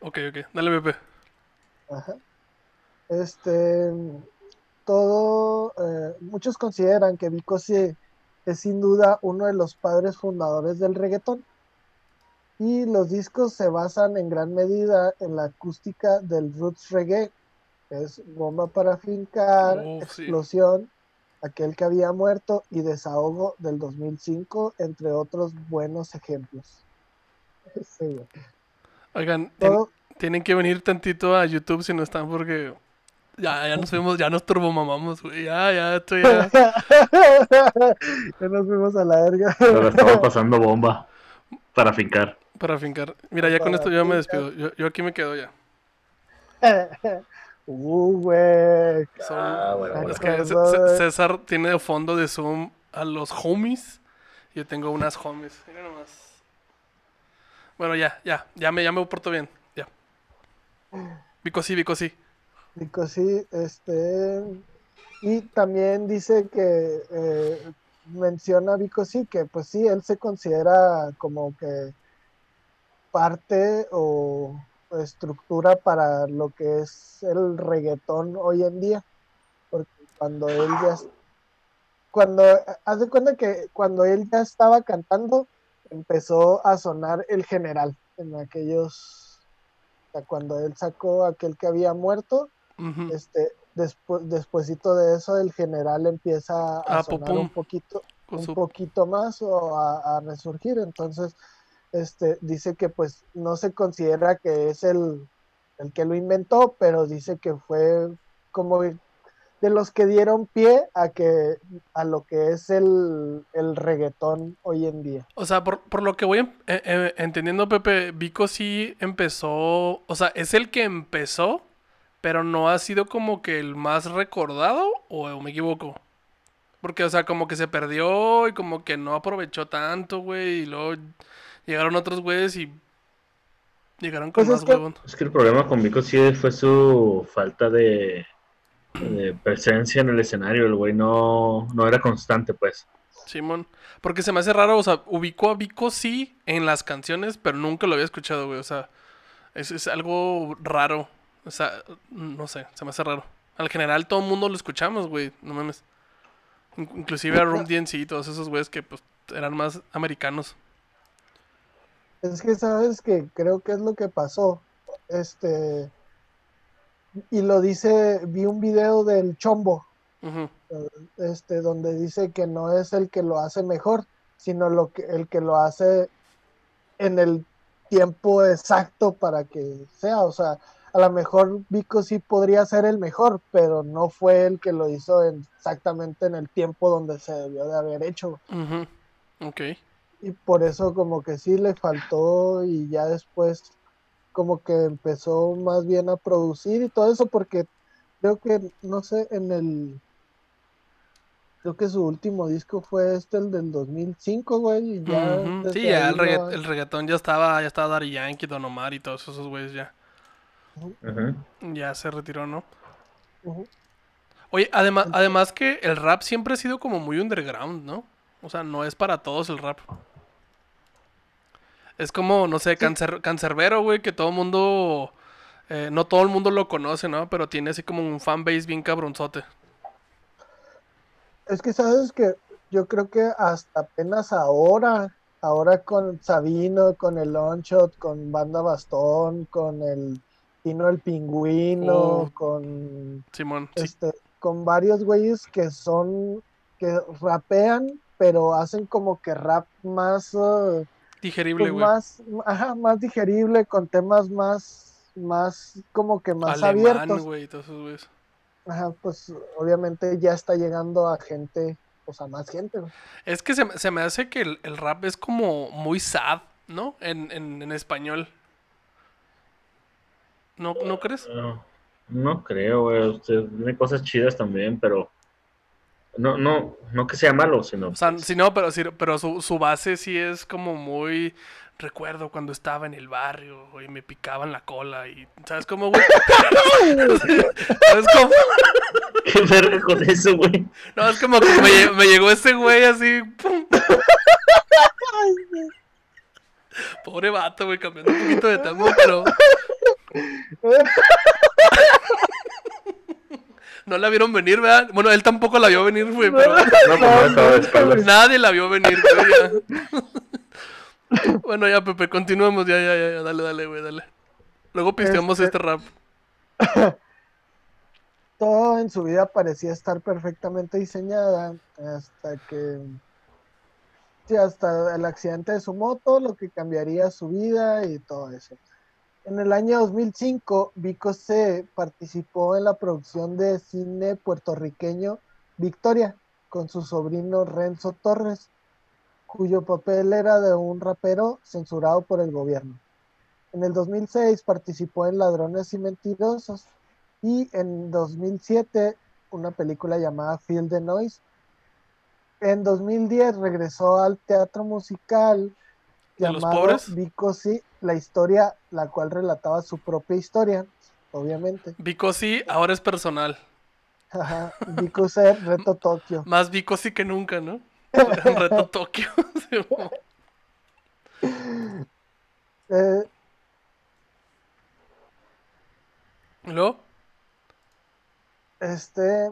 Ok, ok. Dale, Pepe. Ajá. Este, todo, eh, muchos consideran que Vico sí es sin duda uno de los padres fundadores del reggaetón. Y los discos se basan en gran medida en la acústica del roots reggae, es Bomba para fincar, Oh, sí. Explosión, Aquel que había muerto y Desahogo del 2005, entre otros buenos ejemplos. Sí. Oigan, Todo- tienen que venir tantito a YouTube si no están porque. Ya, ya nos fuimos, ya nos turbomamamos, güey. Ya, ya, estoy ya. ya nos fuimos a la verga. Pero estaba pasando bomba para fincar. Para fincar. Mira, ya con esto yo me despido. Yo, yo aquí me quedo ya. uh, güey. Son- Ah, bueno. Es que. C- César tiene de fondo de Zoom a los homies. Yo tengo unas homies. Mira nomás. Bueno, ya, ya, ya me, ya me porto bien. Ya. Vico sí, Vico sí. Digo, sí, este. Y también dice que eh, menciona Vico sí, que pues sí, él se considera como que parte o estructura para lo que es el reggaetón hoy en día. Porque cuando él ya cuando haz de cuenta que cuando él ya estaba cantando, empezó a sonar el general en aquellos o sea, cuando él sacó aquel que había muerto, este después despuesito de eso el general empieza a Ah, sonar un poquito un poquito más o a, a resurgir entonces este dice que pues no se considera que es el el que lo inventó pero dice que fue como de los que dieron pie a que a lo que es el, el reggaetón hoy en día O sea, por, por lo que voy em- eh, eh, entendiendo, Pepe, Vico sí empezó. O sea, es el que empezó, pero no ha sido como que el más recordado, o me equivoco. Porque, o sea, como que se perdió y como que no aprovechó tanto, güey. Y luego llegaron otros güeyes y llegaron con Pues más es que- huevón. Es que el problema con Vico sí fue su falta de, de presencia en el escenario. El güey no, no era constante, pues. Simón. Porque se me hace raro, o sea, ubico a Vico sí en las canciones, pero nunca lo había escuchado, güey. O sea, es, es algo raro. O sea, no sé, se me hace raro. Al general todo el mundo lo escuchamos, güey. No mames. In- inclusive a Room DNC y todos esos güeyes que pues eran más americanos. Es que sabes que creo que es lo que pasó. Este. Y lo dice, vi un video del Chombo, este, donde dice que no es el que lo hace mejor, sino lo que, el que lo hace en el tiempo exacto para que sea. O sea, a lo mejor Vico sí podría ser el mejor, pero no fue el que lo hizo en- exactamente en el tiempo donde se debió de haber hecho. Ujú. Ok. Y por eso como que sí le faltó y ya después como que empezó más bien a producir y todo eso porque creo que, no sé, en el... Creo que su último disco fue este, el del 2005, güey. Y ya Sí, ya el, regga- reggaetón ya estaba, ya estaba Daddy Yankee, Don Omar y todos esos güeyes ya. Ya se retiró, ¿no? Oye, además, además que el rap siempre ha sido como muy underground, ¿no? O sea, no es para todos el rap. Es como, no sé, cancer, cancerbero, güey, que todo el mundo, eh, no todo el mundo lo conoce, ¿no? Pero tiene así como un fanbase bien cabronzote. Es que sabes que yo creo que hasta apenas ahora, ahora con Sabino, con el Longshot, con Banda Bastón, con el Tino el Pingüino, Oh. con Simón, sí. este, con varios güeyes que son, que rapean, pero hacen como que rap más, eh, Digerible, pues güey. más, ajá, más digerible, con temas más, más, como que más Alemán, abiertos. güey, y todos esos güeyes. Ajá, pues obviamente ya está llegando a gente, pues a más gente, güey. Es que se, me- se me hace que el, el rap es como muy sad, ¿no? En, en, en español. ¿No, ¿No crees? No, no creo, güey. Usted tiene cosas chidas también, pero. No, no, no que sea malo, sino. O sea, sí, no, pero, sí, pero su, su base sí es como muy... Recuerdo cuando estaba en el barrio y me picaban la cola y... ¿Sabes cómo, güey? ¿Sabes cómo? ¿Qué verga con eso, güey? No, es como que me llegó ese güey así... ¡pum! Pobre vato, güey, cambiando un poquito de tema, pero... No la vieron venir, ¿verdad? Bueno, él tampoco la vio venir, güey, pero... No, pues no, estaba de espaldas. Nadie la vio venir, güey. ya. bueno, ya, Pepe, continuemos. Ya, ya, ya, ya. Dale, dale, güey, dale. Luego pisteamos Este- este rap. Todo en su vida parecía estar perfectamente diseñada hasta que, sí, hasta el accidente de su moto, lo que cambiaría su vida y todo eso. En el año 2005, Vico C participó en la producción de cine puertorriqueño Victoria con su sobrino Renzo Torres, cuyo papel era de un rapero censurado por el gobierno. En el 2006 participó en Ladrones y Mentirosos y en 2007 una película llamada Feel the Noise. En 2010 regresó al teatro musical ¿De los pobres? Vico Sí, la historia, la cual relataba su propia historia, obviamente. Vico sí, ahora es personal. Ajá, Vico C, Reto Tokio. Más Vico sí que nunca, ¿no? Reto Tokio. Eh, ¿Y luego? Este,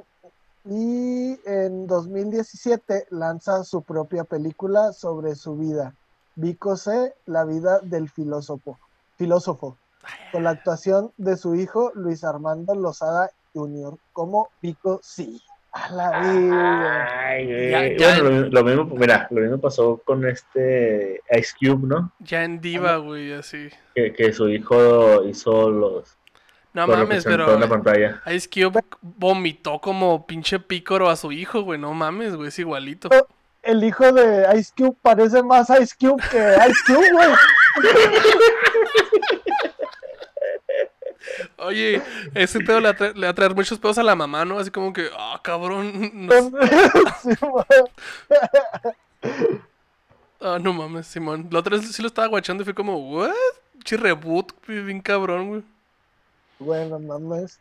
y en 2017 lanza su propia película sobre su vida, Vico C, la vida del filósofo, filósofo, con la actuación de su hijo Luis Armando Lozada Jr. como Vico C. A la vida. Ay, güey. Ya- ya- Bueno, lo, lo mismo, mira, lo mismo pasó con este Ice Cube, ¿no? Ya en Diva, güey, así. Que, que su hijo hizo los. No lo mames, pero en la pantalla. Ice Cube vomitó como pinche pícoro a su hijo, güey. No mames, güey, es igualito. El hijo de Ice Cube parece más Ice Cube que Ice Cube, güey. Oye, ese pedo le, atra- le muchos pedos a la mamá, ¿no? Así como que, ah, cabrón. no- ah, no mames, Simón. La otra vez sí lo estaba guachando y fue como, ¿what? Chi reboot, bien cabrón, güey. Bueno, mames.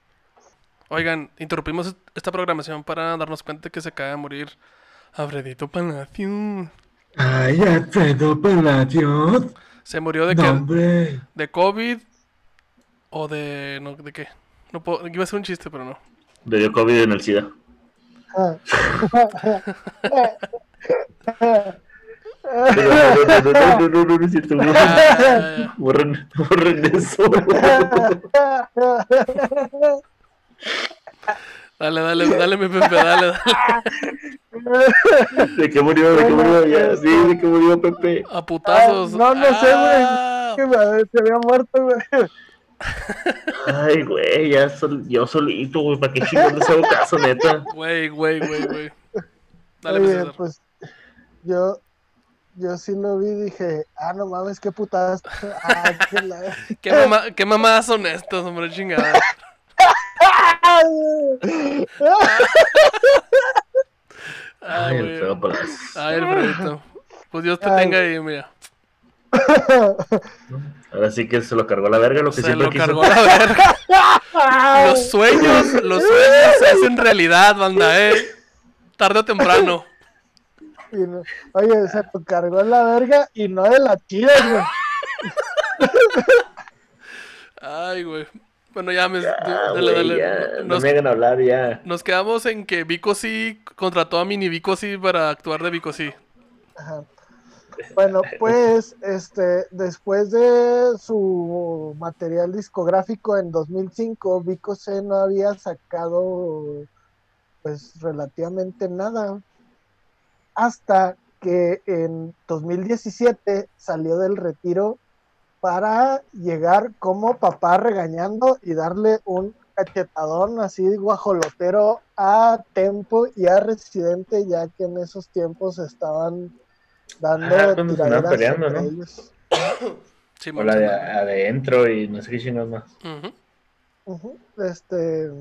Oigan, interrumpimos est- esta programación para darnos cuenta que se acaba de morir Alfredito Palacio. Ay, Alfredo Palacios. ¿Se murió de qué? hombre. ¿De COVID? ¿O de. No, ¿De qué? No puedo... Iba a ser un chiste, pero no. Le dio COVID en el SIDA. Ah. No, no, no, no, es cierto. Ah, Borren, borren eso. dale, dale, dale, mi Pepe, dale, dale. ¿De qué murió? ¿De qué murió? Ya, sí, ¿de qué murió Pepe? A putazos. Ah, no, no sé, güey. Ah, Que me- se había muerto, güey. Ay, güey, ya sol- yo solito, güey, ¿para qué chingón les hago caso, neta? Güey, güey, güey, güey. Dale, Oye, pues, pues yo, yo sí lo vi y dije, ah, no mames, qué putadas. Ah, qué la... ¿Qué, mamá, ¿Qué mamadas son estas, hombre chingada? Ay, Ay, Alfredo güey. Palacios. Ay, Alfredito. Pues Dios te Ay. tenga ahí, mira. Ahora sí que se lo cargó la verga, lo que Se siempre lo quiso. cargó la verga. Los sueños, los sueños se hacen realidad, banda, eh. Tarde o temprano. No- Oye, se lo cargó la verga y no de la chida, güey. Ay, güey. Bueno, ya me. Ah, dale, güey, dale. ya, no Nos, me hagan hablar ya. nos quedamos en que Vico sí contrató a Mini Vico sí para actuar de Vico sí. Ajá. Bueno, pues este, después de su material discográfico en 2005, Vico C no había sacado pues relativamente nada hasta que en 2017 salió del retiro para llegar como papá regañando y darle un cachetadón así guajolotero a Tempo y a Residente, ya que en esos tiempos estaban dando Ah, tiraderas peleando, entre ¿no? ellos. Sí, O la de adentro y no sé qué chingados más. Este,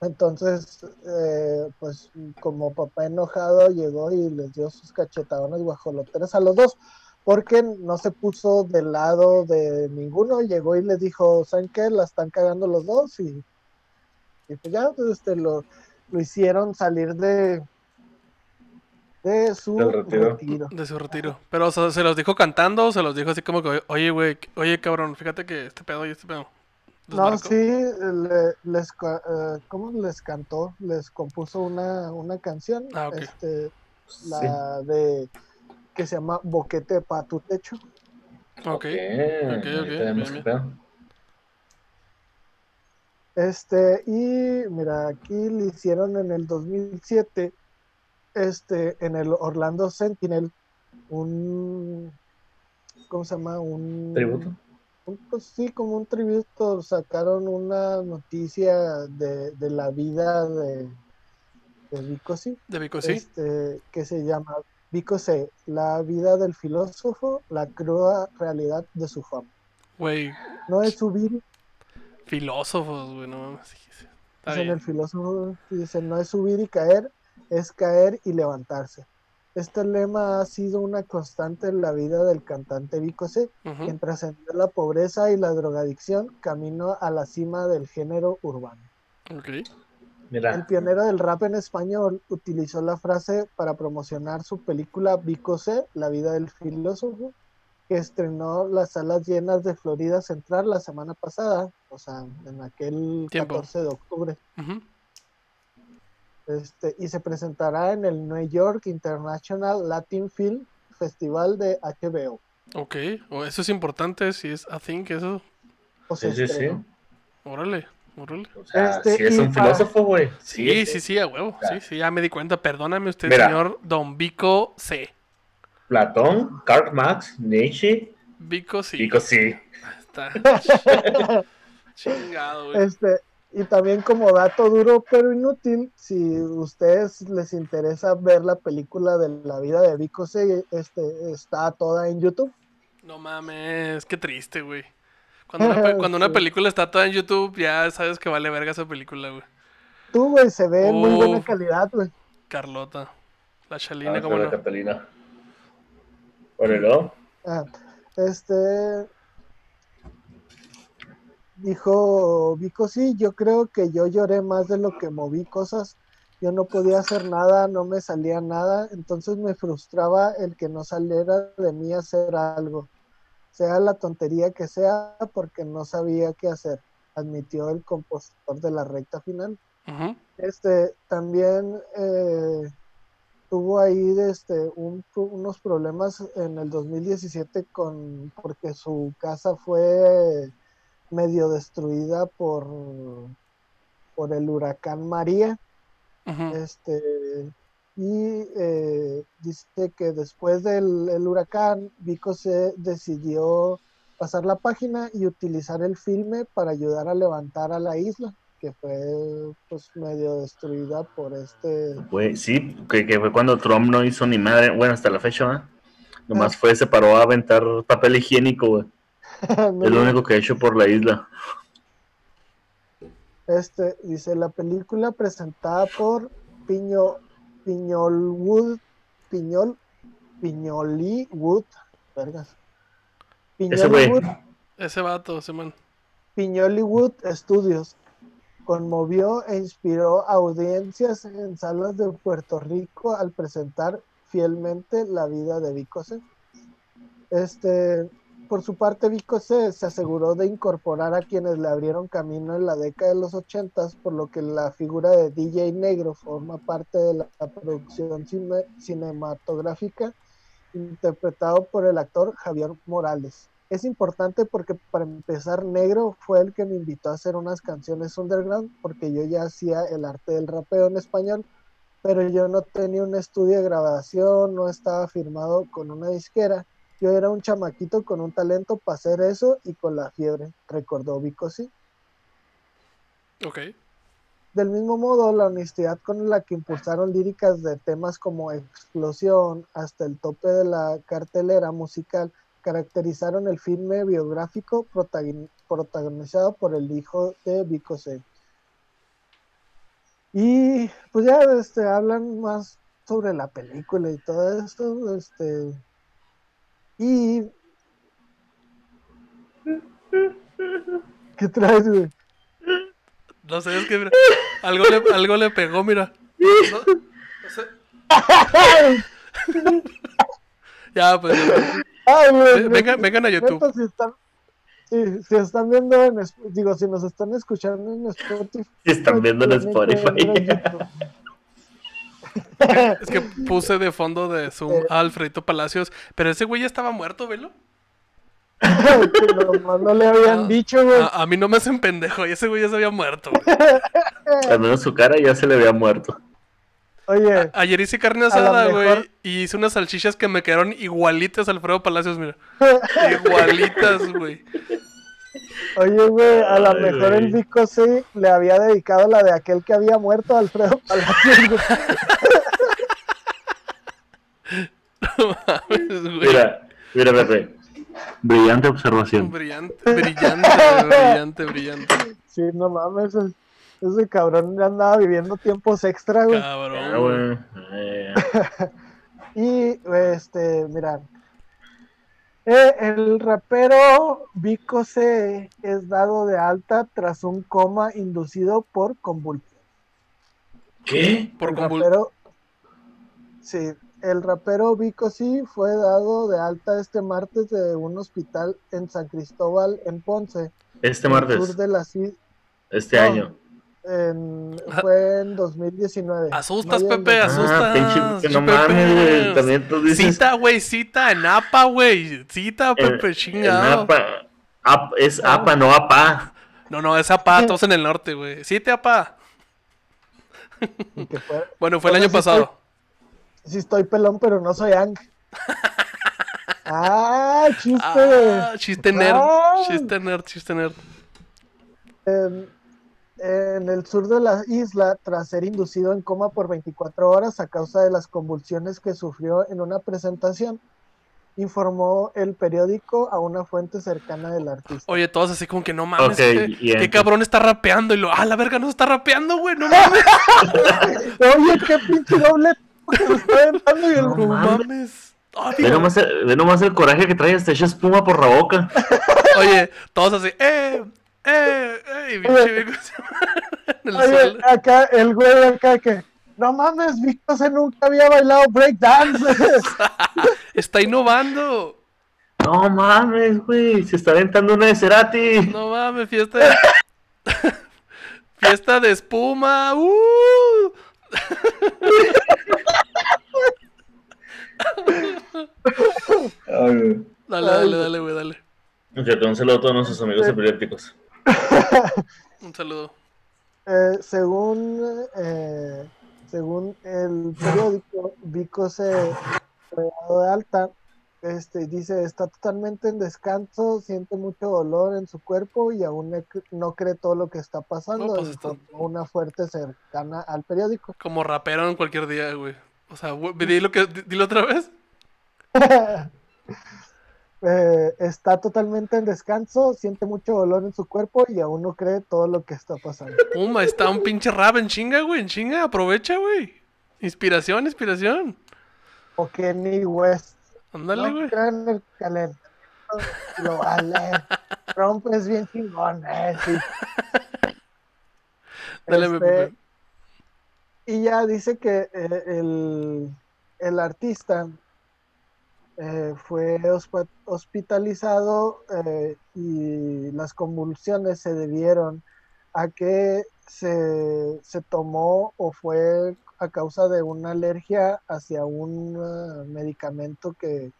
entonces, eh, pues como papá enojado llegó y les dio sus cachetadones guajoloteras a los dos, porque no se puso del lado de ninguno, llegó y les dijo, ¿saben qué? La están cagando los dos y, y pues ya, pues, este, lo, lo hicieron salir de, de su retiro. retiro. De su retiro. Pero, o sea, ¿se los dijo cantando o se los dijo así como que, oye, güey, oye, cabrón, fíjate que este pedo y este pedo? ¿Les No, sí, le- les, eh, ¿cómo les cantó? Les compuso una, una canción, Ah, este, Sí. la de que se llama Boquete para tu techo. Ok. Ok, ok, bien. Este, y mira, aquí le hicieron en el 2007, este, en el Orlando Sentinel, un, ¿cómo se llama? Un ¿Tributo? un- pues sí, como un tributo, sacaron una noticia de, de la vida de, de Vico sí, De Vico sí. este, que se llama Vico C, la vida del filósofo, la cruda realidad de su fama. Güey, No es subir, filósofos, güey, no mames. dicen el filósofo, dice, no es subir y caer, es caer y levantarse. Este lema ha sido una constante en la vida del cantante Vico C, Ujú. quien trascendió la pobreza y la drogadicción camino a la cima del género urbano. El pionero del rap en español utilizó la frase para promocionar su película Vico C, La vida del filósofo, que estrenó las salas llenas de Florida Central la semana pasada, o sea, en aquel Tiempo. 14 de octubre. Este, y se presentará en el New York International Latin Film Festival de HBO. Ok. O eso es importante, si es a think, eso. O se sí, sí, sí. órale. O sea, Este, si es un para- filósofo, güey. Sí, sí, sí, a huevo. Sí, sí, ya me di cuenta. Perdóname usted, Mira. señor Don Vico C. Platón, Karl Marx, Nietzsche, Vico sí. Pico sí. Está. Chingado, güey. Este, y también como dato duro pero inútil, si ustedes les interesa ver la película de la vida de Vico C, este, está toda en YouTube. No mames, qué triste, güey. Cuando, una, cuando película está toda en YouTube, ya sabes que vale verga esa película, güey. Tú, güey, se ve en muy buena calidad, güey. Carlota. La Ah, Chalina, cómo es la no. Catalina. Órale, Ah, este dijo Vico, sí, yo creo que yo lloré más de lo que moví cosas. Yo no podía hacer nada, no me salía nada, entonces me frustraba el que no saliera de mí hacer algo, sea la tontería que sea, porque no sabía qué hacer, admitió el compositor de la recta final. Este también eh, tuvo ahí este, un- unos problemas en el 2017 con porque su casa fue medio destruida por, por el huracán María. Este, y eh, dice que después del el huracán, Vico se decidió pasar la página y utilizar el filme para ayudar a levantar a la isla, que fue pues medio destruida por este Güey, sí, que, que fue cuando Trump no hizo ni madre. Bueno, hasta la fecha, ¿verdad? Nomás fue, se paró a aventar papel higiénico, güey. Es lo único que ha hecho por la isla. Este dice la película presentada por Piño Piñolwood Piñol Piñolywood vergas Ese vato, ese man. Piñolywood Studios conmovió e inspiró audiencias en salas de Puerto Rico al presentar fielmente la vida de Vico C. Este, por su parte, Vico C se aseguró de incorporar a quienes le abrieron camino en la década de los ochentas, por lo que la figura de DJ Negro forma parte de la, producción cine- cinematográfica interpretado por el actor Javier Morales. Es importante porque para empezar Negro fue el que me invitó a hacer unas canciones underground porque yo ya hacía el arte del rapeo en español, pero yo no tenía un estudio de grabación, no estaba firmado con una disquera. Yo era un chamaquito con un talento para hacer eso y con la fiebre, recordó Vico sí. Ok. Del mismo modo, la honestidad con la que impulsaron líricas de temas como Explosión hasta el tope de la cartelera musical caracterizaron el filme biográfico protagoni- protagonizado por el hijo de Vico C. Y pues ya este, hablan más sobre la película y todo esto. Este, y. ¿Qué traes, güey? No sé, es que mira, algo le, algo le pegó, mira. No- no sé. ya, pues. Ay, güey, Ve- vengan- vengan a YouTube. si están, sí, si están viendo en, digo, si nos están escuchando en Spotify. Si están viendo en que Spotify. Es que puse de fondo de Zoom a Alfredito Palacios, pero ese güey ya estaba muerto, velo. nomás no le habían Ah, dicho, güey. A, a mí no me hacen pendejo, y ese güey ya se había muerto. Al menos su cara ya se le había muerto. Oye, Ayer hice carne asada, güey, mejor- y hice unas salchichas que me quedaron igualitas a Alfredo Palacios, mira. Igualitas, güey. oye, güey, a lo mejor el. Vico sí le había dedicado la de aquel que había muerto a Alfredo Palacios, güey. Mames, güey. Mira, mira, Pepe. Brillante observación. Brillante, brillante, brillante, brillante. Sí, no mames, ese, ese cabrón ya andaba viviendo tiempos extra, güey. Cabrón. güey. Eh, Y este, mira, eh, el rapero Vico C es dado de alta tras un coma inducido por convulsión. ¿Qué? Por el convul- rapero, sí, el rapero Vico C fue dado de alta este martes de un hospital en San Cristóbal, en Ponce, Este en martes, sur de la este no. año. en- fue en 2019. Asustas, Pepe, 2019. asustas. Ah, pinche, que no Pepe. mames, güey. También tú dices. Cita, güey, cita en APA, güey. Cita, en- Pepe, en chingado. APA. Ap- es APA, no APA. No, no, es APA, todos en el norte, güey. Cita, APA. Fue- Bueno, fue el año sí pasado. Sí estoy pelón, pero no soy Ang. ah, chiste. Ah, chiste nerd, Ah. chiste nerd, chiste nerd. En, en el sur de la isla, tras ser inducido en coma por 24 horas a causa de las convulsiones que sufrió en una presentación, informó el periódico a una fuente cercana del artista. Oye, todos así como que no mames, Ok, ¿qué, cabrón está rapeando. Y lo, ah, la verga no está rapeando, güey, no mames. Oye, qué pinche doble está aventando y el No mames. Ah, Ve nomás, el, ve nomás el coraje que traes, te echa espuma por la boca. Oye, todos así, eh, eh, eh, y en el Oye, acá el güey acá que no mames, Víctor se nunca había bailado breakdance. Está innovando. No mames, güey, se está aventando una de Cerati. No mames, fiesta de... fiesta de espuma. ¡Uh! Dale, dale, dale, güey, dale. Ok, un saludo a todos nuestros amigos epilépticos. Un saludo. Eh, según eh, según el periódico, Vico se fue dado de alta. Este, dice, está totalmente en descanso, siente mucho dolor en su cuerpo y aún ne- no cree todo lo que está pasando. No, pues está- una fuerte cercana al periódico. Como rapero en cualquier día, güey. O sea, dilo, que, di- dilo otra vez. Eh, está totalmente en descanso, siente mucho dolor en su cuerpo y aún no cree todo lo que está pasando. Puma, está un pinche rap en chinga, güey, en chinga. Aprovecha, güey. Inspiración, inspiración. O Kenny West. Ándale, no güey. crean el talento. Lo vale. Trump es bien chingón, eh, sí. Dale, Este. Y ya dice que eh, el, el artista eh, fue hospitalizado eh, y las convulsiones se debieron a que se, se tomó o fue a causa de una alergia hacia un medicamento que,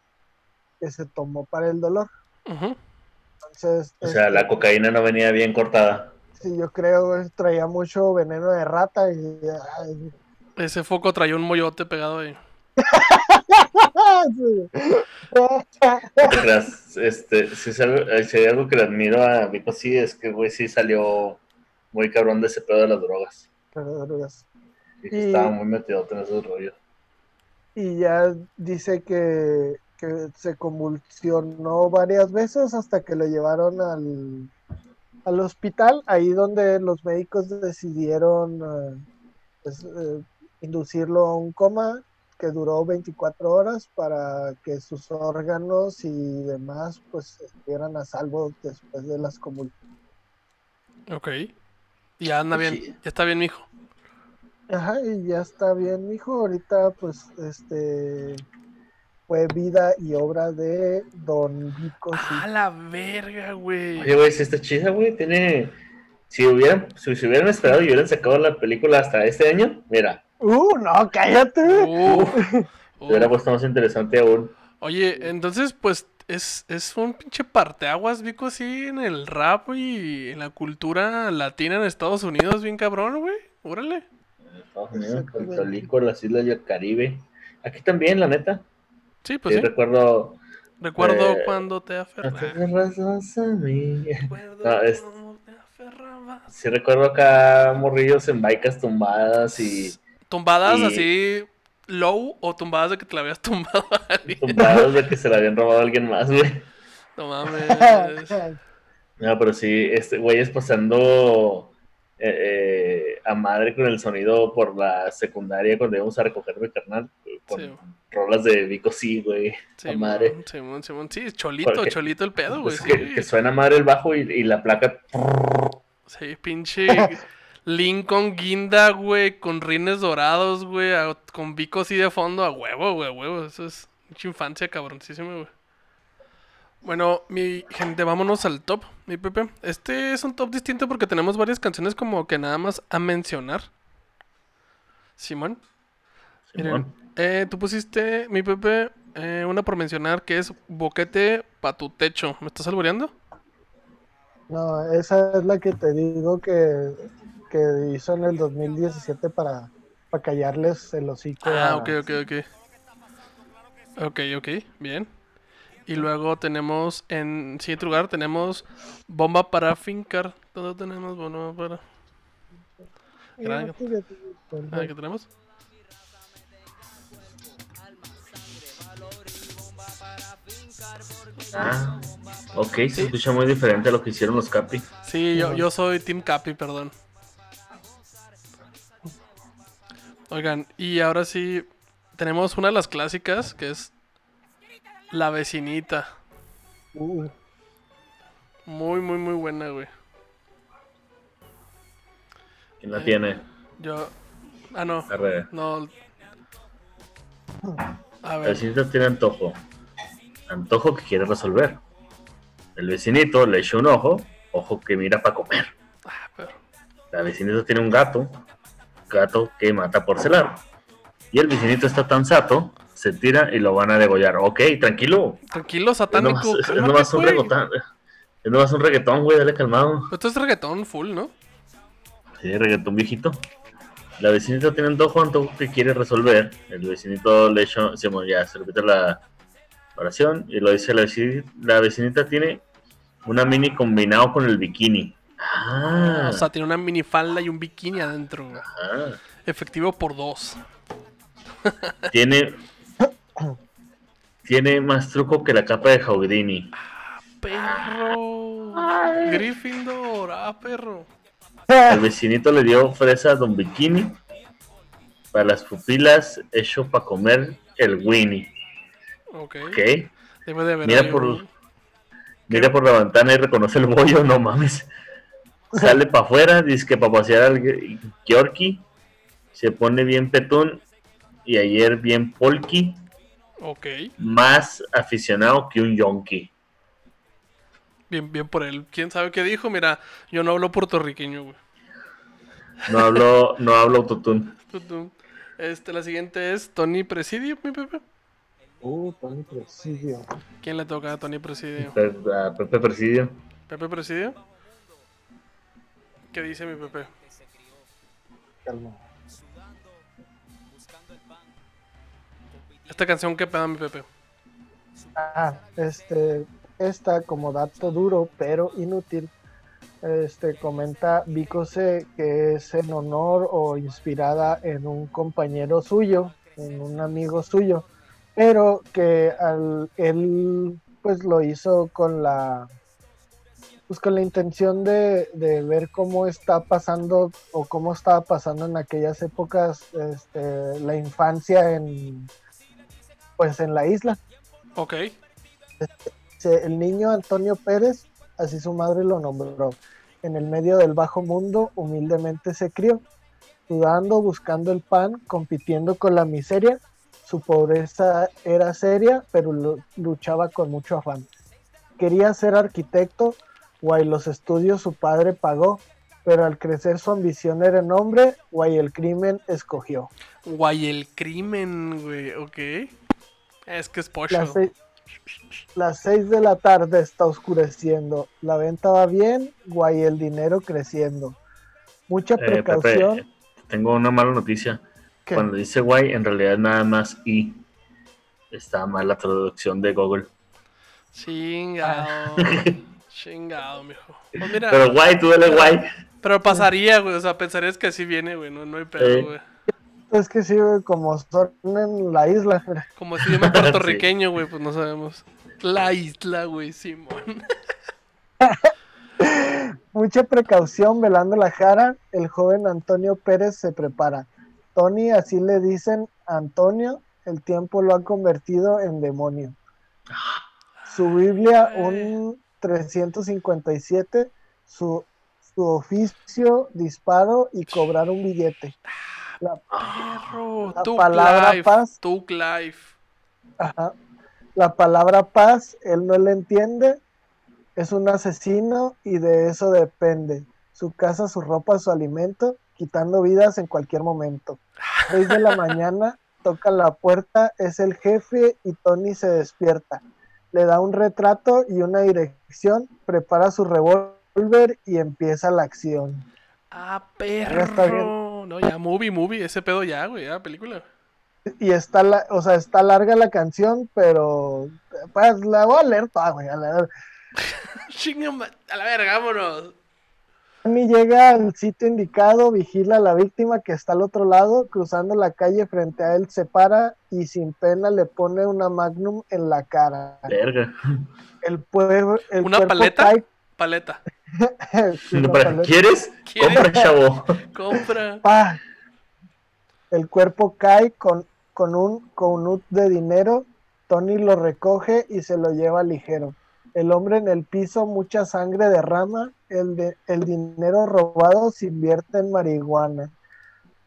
que se tomó para el dolor. Entonces, O sea, este, la cocaína no venía bien cortada. Sí, yo creo que traía mucho veneno de rata y ay, Ese foco traía un moyote pegado ahí. este, si, es algo, eh, si hay algo que le admiro a Vico, sí, es que, güey, sí salió muy cabrón de ese pedo de las drogas. Pero, drogas. Sí, sí Y- Estaba muy metido en esos rollos. y ya dice que, que se convulsionó varias veces hasta que lo llevaron al, al hospital, ahí donde los médicos decidieron eh, pues, eh, inducirlo a un coma que duró 24 horas para que sus órganos y demás pues estuvieran a salvo después de las convulsiones. Ok. Y ya anda bien. Sí. Ya está bien, mijo. Ajá, y ya está bien, mijo. Ahorita, pues, este fue vida y obra de Don Vico. A la verga, güey. Oye, güey, si está chida, güey, tiene... Si hubieran, si se hubieran esperado y hubieran sacado la película hasta este año, mira, Uh, no, cállate. Uh, se uh. hubiera puesto más interesante aún. Oye, entonces, pues, es, es un pinche parteaguas, Vico, así en el rap y en la cultura latina en Estados Unidos, bien cabrón, güey. Órale. Estados Unidos, Puerto. Rico, las islas del Caribe. Aquí también, la neta. Sí, pues sí, recuerdo... Recuerdo eh, cuando te aferrabas. A mí. Recuerdo No, es- cuando te aferrabas. Sí recuerdo acá morrillos en baicas tumbadas y Tumbadas y- así low o tumbadas de que te la habías tumbado a alguien. tumbados de que se la habían robado a alguien más, güey. No mames. No, pero sí, este güey es pasando eh, eh, a madre con el sonido por la secundaria cuando íbamos a recoger mi carnal con Sí. rolas de Vico sí, güey. Sí, a madre. Simón, Simón. Sí, cholito, Porque- cholito el pedo, güey. Pues Sí, que, que suena madre el bajo y, y la placa. sí, pinche Lincoln Guinda, güey, con rines dorados, güey, a- con bico así de fondo, a huevo, güey, a huevo. Eso es mucha infancia cabroncísima, güey. Bueno, mi gente, vámonos al top, mi Pepe. Este es un top distinto porque tenemos varias canciones como que nada más a mencionar. Simón. Miren, Simón. eh, tú pusiste, mi Pepe, eh, una por mencionar que es Boquete pa' tu techo. ¿Me estás alboreando? No, esa es la que te digo que, que hizo en el 2017 para, para callarles el hocico. Ah, a- ok, ok, ok. Ok, ok, bien. Y luego tenemos, en siguiente lugar, tenemos Bomba para Fincar. ¿Dónde tenemos Bomba para...? Gran- Ah, ¿qué tenemos? Ah, ok, se escucha muy diferente a lo que hicieron los Capi. Sí, yo, yo soy Team Capi, perdón. Oigan, y ahora sí, tenemos una de las clásicas, que es La Vecinita. Uh, Muy, muy, muy buena, güey. ¿Quién la tiene? Yo... Ah, no. Arre. No. A La ver. vecinita tiene antojo. Antojo que quiere resolver. El vecinito le echa un ojo, ojo que mira para comer. Ah, pero... La vecinita tiene un gato, gato que mata por celar. Y el vecinito está tan sato, se tira y lo van a degollar. Ok, tranquilo. Tranquilo, satánico. es nomás un reggaetón. Es nomás un reggaetón, güey, dale calmado. Esto es reggaetón full, ¿no? Sí, reggaetón viejito. La vecinita tiene antojo, antojo que quiere resolver. El vecinito le sí, bueno, ya se repite la oración y lo dice la vecinita, la vecinita tiene una mini combinado con el bikini. Ah, O sea, tiene una minifalda y un bikini adentro. ah. Efectivo por dos. tiene tiene más truco que la capa de Houdini. Perro. Gryffindor. Ah, perro. El vecinito le dio fresa a Don Bikini para las pupilas hecho para comer el Winnie. Ok. ¿Ok? Debe de haber. Mira por, un- mira por la ventana y reconoce el bollo, no mames. Sale para afuera, dice que para pasear al Georgie. Se pone bien petón y ayer bien polky. Ok. Más aficionado que un yonki. Bien, bien por él. ¿Quién sabe qué dijo? Mira, yo no hablo puertorriqueño, güey. No hablo, no hablo autotune. Tutum. Este, la siguiente es Tony Presidio, mi Pepe. Uh, Tony Presidio. ¿Quién le toca a Tony Presidio? Pe- a Pepe Presidio. ¿Pepe Presidio? ¿Qué dice mi Pepe? Calma. Esta canción, ¿qué peda mi Pepe? Ah, este, esta como dato duro pero inútil, este comenta Vicose que es en honor o inspirada en un compañero suyo, en un amigo suyo, pero que al, él pues lo hizo con la pues con la intención de, de ver cómo está pasando o cómo estaba pasando en aquellas épocas este, la infancia en pues en la isla. Ok. Dice, el niño Antonio Pérez, así su madre lo nombró, en el medio del bajo mundo humildemente se crió, sudando, buscando el pan, compitiendo con la miseria. Su pobreza era seria, pero lu- luchaba con mucho afán. Quería ser arquitecto, guay los estudios su padre pagó, pero al crecer su ambición era en hombre, guay el crimen escogió. Guay, el crimen, güey. Ok. Es que es pocho. Las seis, las seis de la tarde está oscureciendo. La venta va bien, guay, el dinero creciendo. Mucha Eh, precaución. Pepe, tengo una mala noticia. Cuando dice guay, en realidad nada más y. Está mal la traducción de Google. Chingado. Chingado, mijo. Pues mira, Pero guay, tú dale guay. pero pasaría, güey. O sea, pensarías que así viene, güey. No, no hay pedo, güey. Es que sí, güey, como son en la isla. Como si idioma puertorriqueño, güey, pues no sabemos. La isla, güey, Simón. Mucha precaución velando la jara. El joven Antonio Pérez se prepara. Tony, así le dicen Antonio, el tiempo lo ha convertido en demonio. Su Biblia, un 357, su, su oficio, disparo y cobrar un billete. La, Perro, palabra Life. paz. Tuk Life. Ajá. La palabra paz, él no la entiende. Es un asesino y de eso depende. Su casa, su ropa, su alimento, quitando vidas en cualquier momento. Seis de la mañana, toca la puerta, es el jefe y Tony se despierta. Le da un retrato y una dirección, prepara su revólver y empieza la acción. Ah, Ya está perro. No, ya, movie, movie. Ese pedo ya, güey, ya, película. Y está, la, o sea, está larga la canción, pero pues la voy a leer toda, güey. a ma- a la verga, vámonos. Tony llega al sitio indicado, vigila a la víctima que está al otro lado, cruzando la calle frente a él se para y sin pena le pone una magnum en la cara. Verga. El, pueblo, el ¿Una cuerpo paleta? cae- Paleta. Sí. ¿Quieres? ¿Quieres? Compra, chavo. Compra. Pa. El cuerpo cae con, con un conut de dinero. Tony lo recoge y se lo lleva ligero. El hombre en el piso, mucha sangre derrama. El, de, el dinero robado se invierte en marihuana.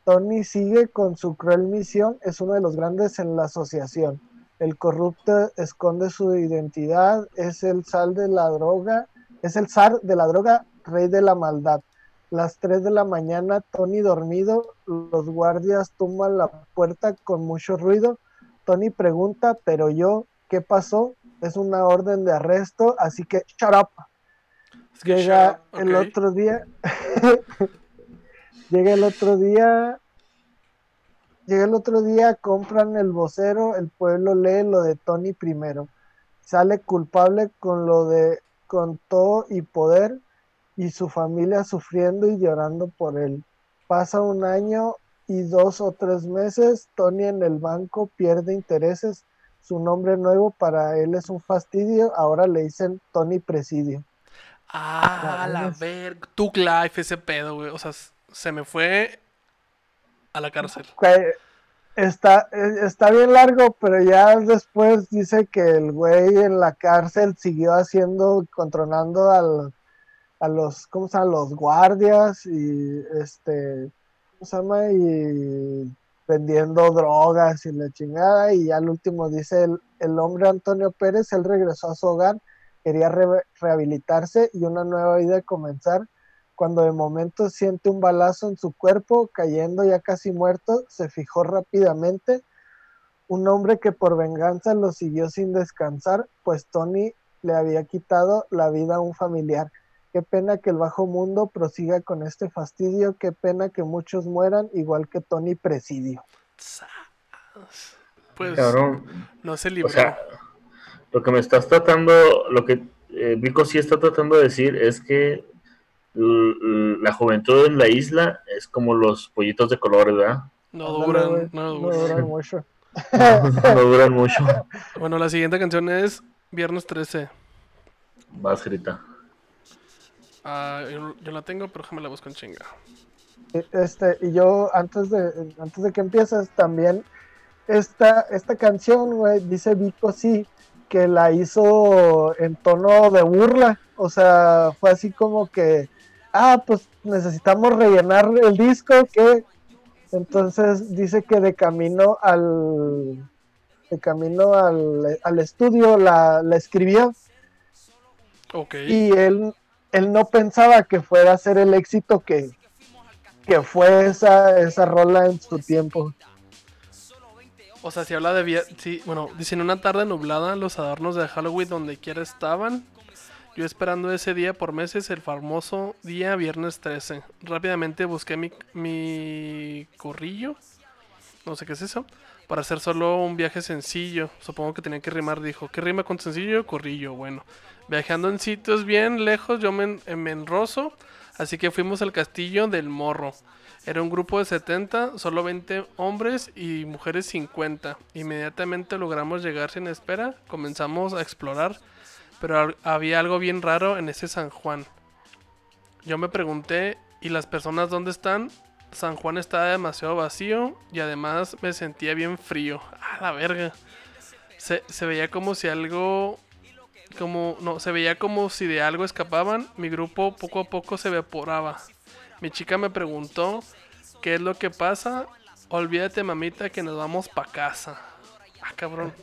Tony sigue con su cruel misión. Es uno de los grandes en la asociación. El corrupto esconde su identidad. Es el sal de la droga. Es el zar de la droga, rey de la maldad. Las 3 de la mañana, Tony dormido, los guardias tumban la puerta con mucho ruido. Tony pregunta, pero yo, ¿qué pasó? Es una orden de arresto, así que shut up. Es que Llega shut up, el otro día. Llega el otro día. Llega el otro día, compran el vocero, el pueblo lee lo de Tony primero. Sale culpable con lo de con todo y poder y su familia sufriendo y llorando por él. Pasa un año y dos o tres meses, Tony en el banco pierde intereses. Su nombre nuevo para él es un fastidio, ahora le dicen Tony Presidio. Ah, la verga. Tuk Life, ese pedo, güey. O sea, se me fue a la cárcel. Está, eh, está bien largo, pero ya después dice que el güey en la cárcel siguió haciendo, controlando al, a los, ¿cómo se llama? Los guardias y este, ¿cómo se llama? Y vendiendo drogas y la chingada. Y al último dice el, el hombre Antonio Pérez, él regresó a su hogar, quería re- rehabilitarse y una nueva vida comenzar. Cuando de momento siente un balazo en su cuerpo, cayendo ya casi muerto, se fijó rápidamente. Un hombre que por venganza lo siguió sin descansar, pues Tony le había quitado la vida a un familiar. Qué pena que el bajo mundo prosiga con este fastidio, qué pena que muchos mueran, igual que Tony Presidio. Pues Cabrón, no se o libró. sea, lo que me estás tratando, lo que eh, Vico sí está tratando de decir es que la juventud en la isla es como los pollitos de colores, ¿verdad? no duran, no no duran. duran mucho. no duran mucho. Bueno, la siguiente canción es Viernes 13. Vas, grita. Ah, yo, yo la tengo, pero déjame la busco en chinga. Este, y yo antes de, antes de que empieces también, esta, esta canción, güey, dice Vico sí, que la hizo en tono de burla. O sea, fue así como que, ah, pues necesitamos rellenar el disco, que entonces dice que de camino al de camino al, al estudio la, la escribió Ok. y él, él no pensaba que fuera a ser el éxito que, que fue esa, esa rola en su tiempo. O sea, si habla de... Sí, bueno, dice en una tarde nublada, los adornos de Halloween donde quiera estaban. Yo esperando ese día por meses, el famoso día viernes 13. Rápidamente busqué mi, mi corrillo. No sé qué es eso. Para hacer solo un viaje sencillo. Supongo que tenía que rimar. Dijo, ¿qué rima con sencillo? Corrillo. Bueno, viajando en sitios bien lejos, yo me, me. Así que fuimos al castillo del morro. Era un grupo de 70, solo 20 hombres y mujeres 50. Inmediatamente logramos llegar sin espera, comenzamos a explorar, pero había algo bien raro en ese San Juan. Yo me pregunté, ¿y las personas dónde están? San Juan estaba demasiado vacío y además me sentía bien frío. A la verga. Se, se veía como si algo como no se veía como si de algo escapaban mi grupo poco a poco se evaporaba mi chica me preguntó qué es lo que pasa olvídate mamita que nos vamos pa casa ah cabrón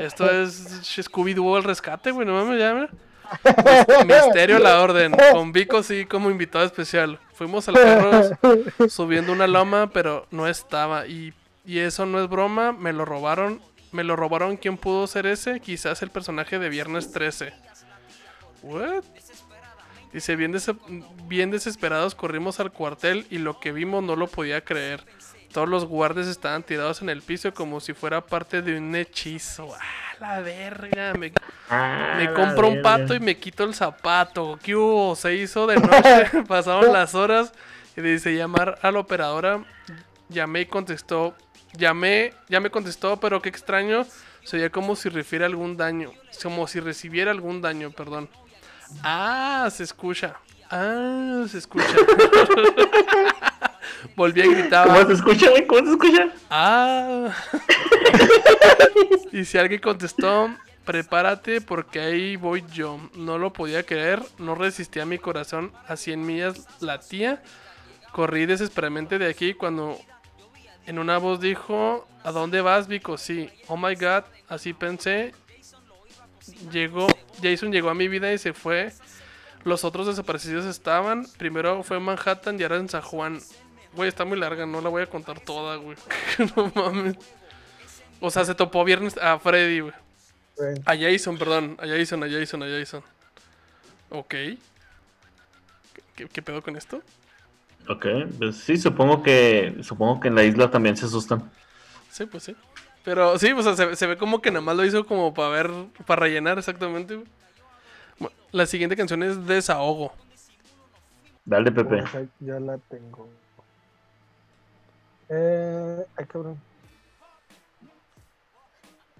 esto es Scooby Doo el rescate güey no mames ya mira. Misterio la orden con Vico sí como invitado especial. Fuimos al carro subiendo una loma pero no estaba. Y, y eso no es broma me lo robaron me lo robaron quién pudo ser ese quizás el personaje de Viernes 13 what dice bien, des- bien desesperados corrimos al cuartel y lo que vimos no lo podía creer todos los guardias estaban tirados en el piso como si fuera parte de un hechizo ah la verga me Ah, me compro un pato y me quito el zapato. ¿Qué hubo? Se hizo de noche, pasaron las horas y dice llamar a la operadora. Llamé y contestó. Llamé, ya me contestó, pero qué extraño. Sería como si refiere algún daño. Como si recibiera algún daño, perdón. Ah, se escucha. Ah, se escucha. Volví a gritar. ¿Cómo se escucha, güey? ¿Cómo se escucha? Ah. y si alguien contestó, prepárate porque ahí voy yo. No lo podía creer, no resistía mi corazón a 100 millas latía. Corrí desesperadamente de aquí cuando en una voz dijo, ¿a dónde vas, Vico? Sí, oh my god, así pensé. Llegó, Jason llegó a mi vida y se fue. Los otros desaparecidos estaban. Primero fue en Manhattan y ahora en San Juan. Güey, está muy larga, no la voy a contar toda, güey. no mames. O sea, se topó viernes a Freddy, güey. A Jason, perdón. A Jason, a Jason, a Jason. Ok. ¿Qué, qué- qué pedo con esto? Ok, pues sí, supongo que supongo que en la isla también se asustan. Sí, pues sí. Pero sí, o sea, se, se ve como que nada más lo hizo como para ver, para rellenar exactamente, güey. Bueno, la siguiente canción es Desahogo. Dale, Pepe. Ya la tengo. Eh, ay, cabrón.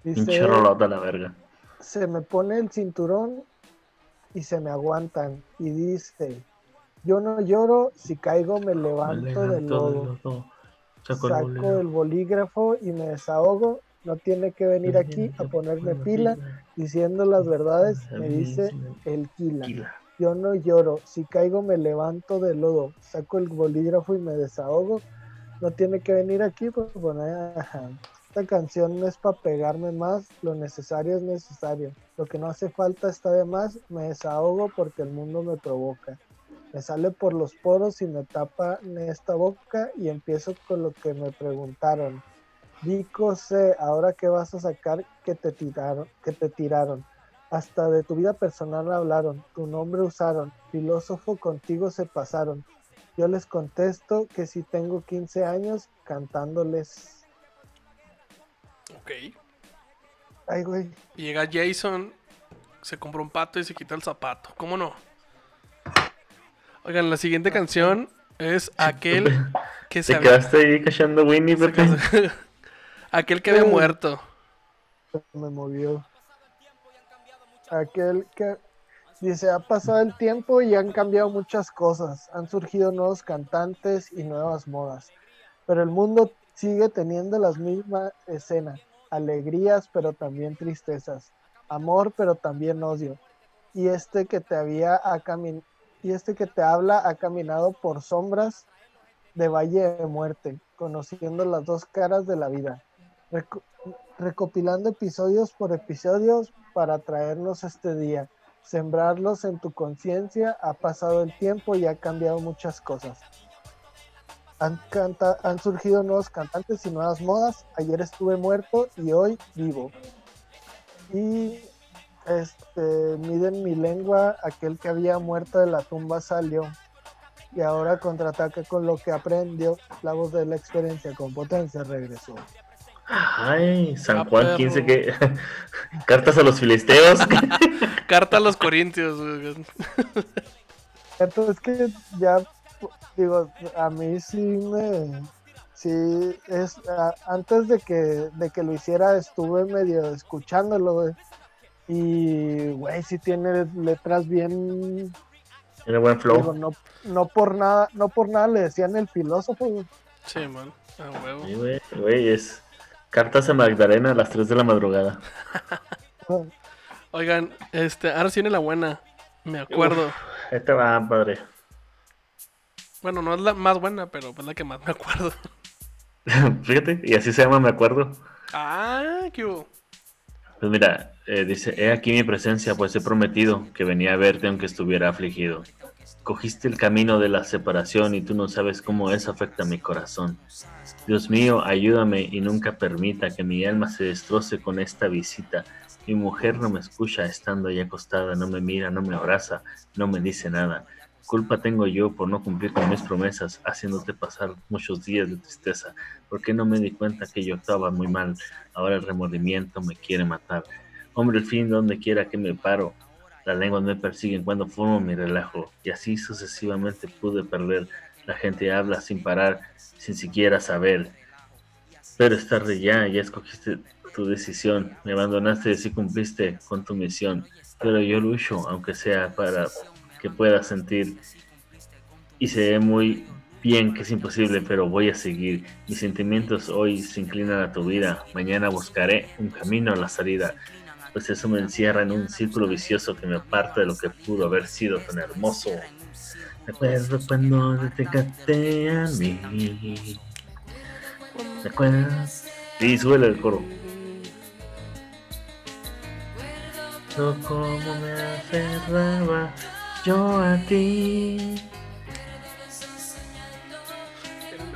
Dice, Pinche rolota la verga. se me pone el cinturón y se me aguantan. Y dice, yo no lloro, si caigo me levanto del lodo. Saco el bolígrafo y me desahogo. No tiene que venir aquí a ponerme pila diciendo las verdades, me dice el Kila. Yo no lloro, si caigo me levanto del lodo. Saco el bolígrafo y me desahogo. no tiene que venir aquí, pues bueno, ajá. esta canción no es para pegarme más, lo necesario es necesario, lo que no hace falta está de más, me desahogo porque el mundo me provoca. Me sale por los poros y me tapa en esta boca y empiezo con lo que me preguntaron. Dico sé, ahora qué vas a sacar que te tiraron, que te tiraron. Hasta de tu vida personal hablaron, tu nombre usaron, filósofo contigo se pasaron. Yo les contesto que si tengo 15 años cantándoles. Ok. Ay, güey. Llega Jason, se compra un pato y se quita el zapato. ¿Cómo no? Oigan, la siguiente canción es aquel que se Te había, quedaste ahí cachando Winnie, Pepe. Aquel que había muerto. me movió. Aquel que dice, ha pasado el tiempo y han cambiado muchas cosas, han surgido nuevos cantantes y nuevas modas, pero el mundo sigue teniendo las mismas escenas, alegrías pero también tristezas, amor pero también odio. Y este que te había ha y este que te habla ha caminado por sombras de valle de muerte, conociendo las dos caras de la vida. Reco- recopilando episodios por episodios para traernos este día, sembrarlos en tu conciencia, ha pasado el tiempo y ha cambiado muchas cosas. Han, han surgido nuevos cantantes y nuevas modas. Ayer estuve muerto y hoy vivo. Y este, miden mi lengua, aquel que había muerto de la tumba salió. Y ahora contraataca con lo que aprendió. La voz de la experiencia con potencia regresó. Ay, San Ah, Juan 15 perro. que... Cartas a los filisteos. Carta a los corintios. güey. Entonces que ya, digo, a mí sí me, sí, es, a- antes de que, de que lo hiciera estuve medio escuchándolo, güey. Y, güey, sí tiene letras bien, Tiene buen digo, flow. no, no por nada, no por nada le decían el filósofo, güey. Sí, man. A huevo. Sí, güey, güey, es Cartas a Magdalena a las 3 de la madrugada. Oigan, este, ahora sí viene la buena. Me acuerdo. Ahí te va, padre. Bueno, no es la más buena, pero es la que más me acuerdo. Fíjate, y así se llama, me acuerdo. Ah, qué hubo. Pues mira, eh, dice, he aquí mi presencia, pues he prometido que venía a verte aunque estuviera afligido. Cogiste el camino de la separación y tú no sabes cómo eso afecta mi corazón. Dios mío, ayúdame y nunca permita que mi alma se destroce con esta visita. Mi mujer no me escucha estando ahí acostada, no me mira, no me abraza, no me dice nada. Culpa tengo yo por no cumplir con mis promesas, haciéndote pasar muchos días de tristeza. ¿Por qué no me di cuenta que yo estaba muy mal? Ahora el remordimiento me quiere matar. Hombre, el fin donde quiera que me paro. Las lenguas me persiguen cuando formo mi relajo. Y así sucesivamente pude perder. La gente habla sin parar, sin siquiera saber. Pero es tarde ya, ya escogiste tu decisión. Me abandonaste y cumpliste con tu misión. Pero yo lucho, aunque sea para que puedas sentir. Y se ve muy bien que es imposible, pero voy a seguir. Mis sentimientos hoy se inclinan a tu vida. Mañana buscaré un camino a la salida. Pues eso me encierra en un círculo vicioso que me aparta de lo que pudo haber sido tan hermoso. Recuerdo cuando te canté a mí. ¿Recuerdas? Sí, súbele el coro. Cómo me aferraba yo a ti.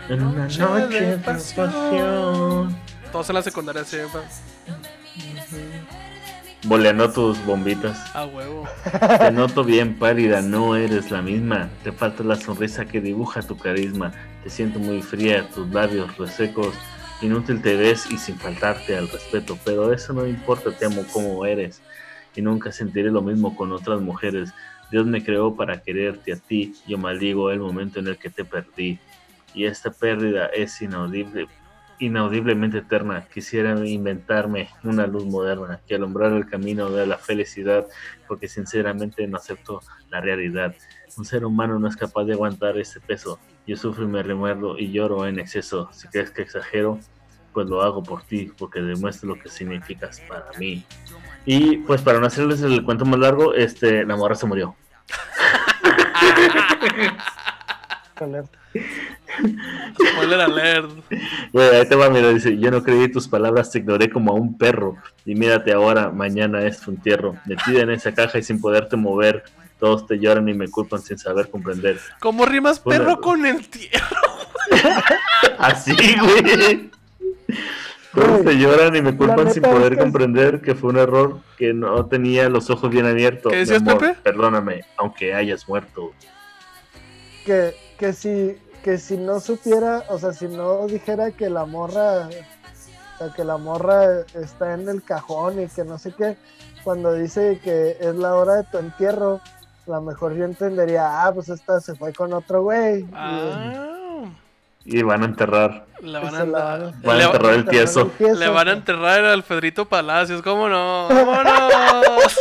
En una noche de pasión. Todos en la secundaria se Boleando tus bombitas. A huevo. Te noto bien pálida, no eres la misma. Te falta la sonrisa que dibuja tu carisma. Te siento muy fría, tus labios resecos. Inútil te ves y sin faltarte al respeto. Pero eso no importa, te amo como eres. Y nunca sentiré lo mismo con otras mujeres. Dios me creó para quererte a ti. Yo maldigo el momento en el que te perdí. Y esta pérdida es inaudible, inaudiblemente eterna. Quisiera inventarme una luz moderna que alumbrara el camino de la felicidad, porque sinceramente no acepto la realidad. Un ser humano no es capaz de aguantar ese peso. Yo sufro y me remuerdo y lloro en exceso. Si crees que exagero, pues lo hago por ti, porque demuestro lo que significas para mí. Y pues para no hacerles el cuento más largo, este, la morra se murió. Spoiler alert. Güey, ahí te va, mira, dice, yo no creí tus palabras, te ignoré como a un perro. Y mírate ahora, mañana es tu entierro. Metida en esa caja y sin poderte mover. Todos te lloran y me culpan sin saber comprender. ¿Cómo rimas perro con entierro? Así, güey. Todos te lloran y me culpan sin poder es que- comprender que fue un error que no tenía los ojos bien abiertos. ¿Qué decías, amor, Pepe? Perdóname, aunque hayas muerto. Que, que si que si no supiera, o sea, si no dijera que la morra, o sea, que la morra está en el cajón y que no sé qué, cuando dice que es la hora de tu entierro, a lo mejor yo entendería, ah, pues esta se fue con otro güey. y- Ah, Y van a enterrar. le van a, la andar- van a enterrar el tieso. Le van a enterrar a Alfredito Palacios, ¿cómo no? ¡Vámonos!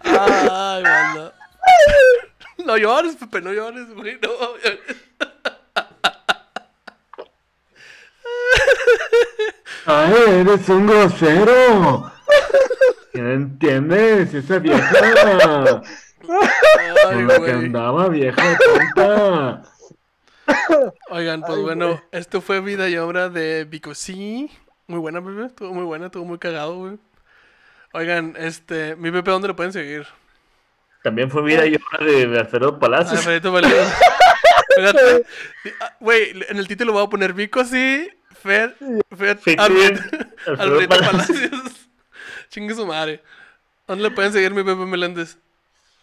Ay, banda. No llores, Pepe, no llores, güey, no llores. ¡Ay, eres un grosero! ¿Qué no entiendes? Esa vieja Ay, la que andaba, vieja tonta. Oigan, pues Ay, bueno, güey. esto fue vida y obra de Vico sí. Muy buena, Pepe. Estuvo muy buena, estuvo muy cagado, güey. Oigan, este, mi Pepe, ¿dónde lo pueden seguir? También fue vida y obra de Alfredo Palacios. Alfredito Palacios. Fíjate. Ah, Güey, en el título voy a poner Vico sí, Fer, Fer, Alfred- Alfredo Palacios. Palacios. Chingue su madre. ¿Dónde le pueden seguir mi Pepe Meléndez?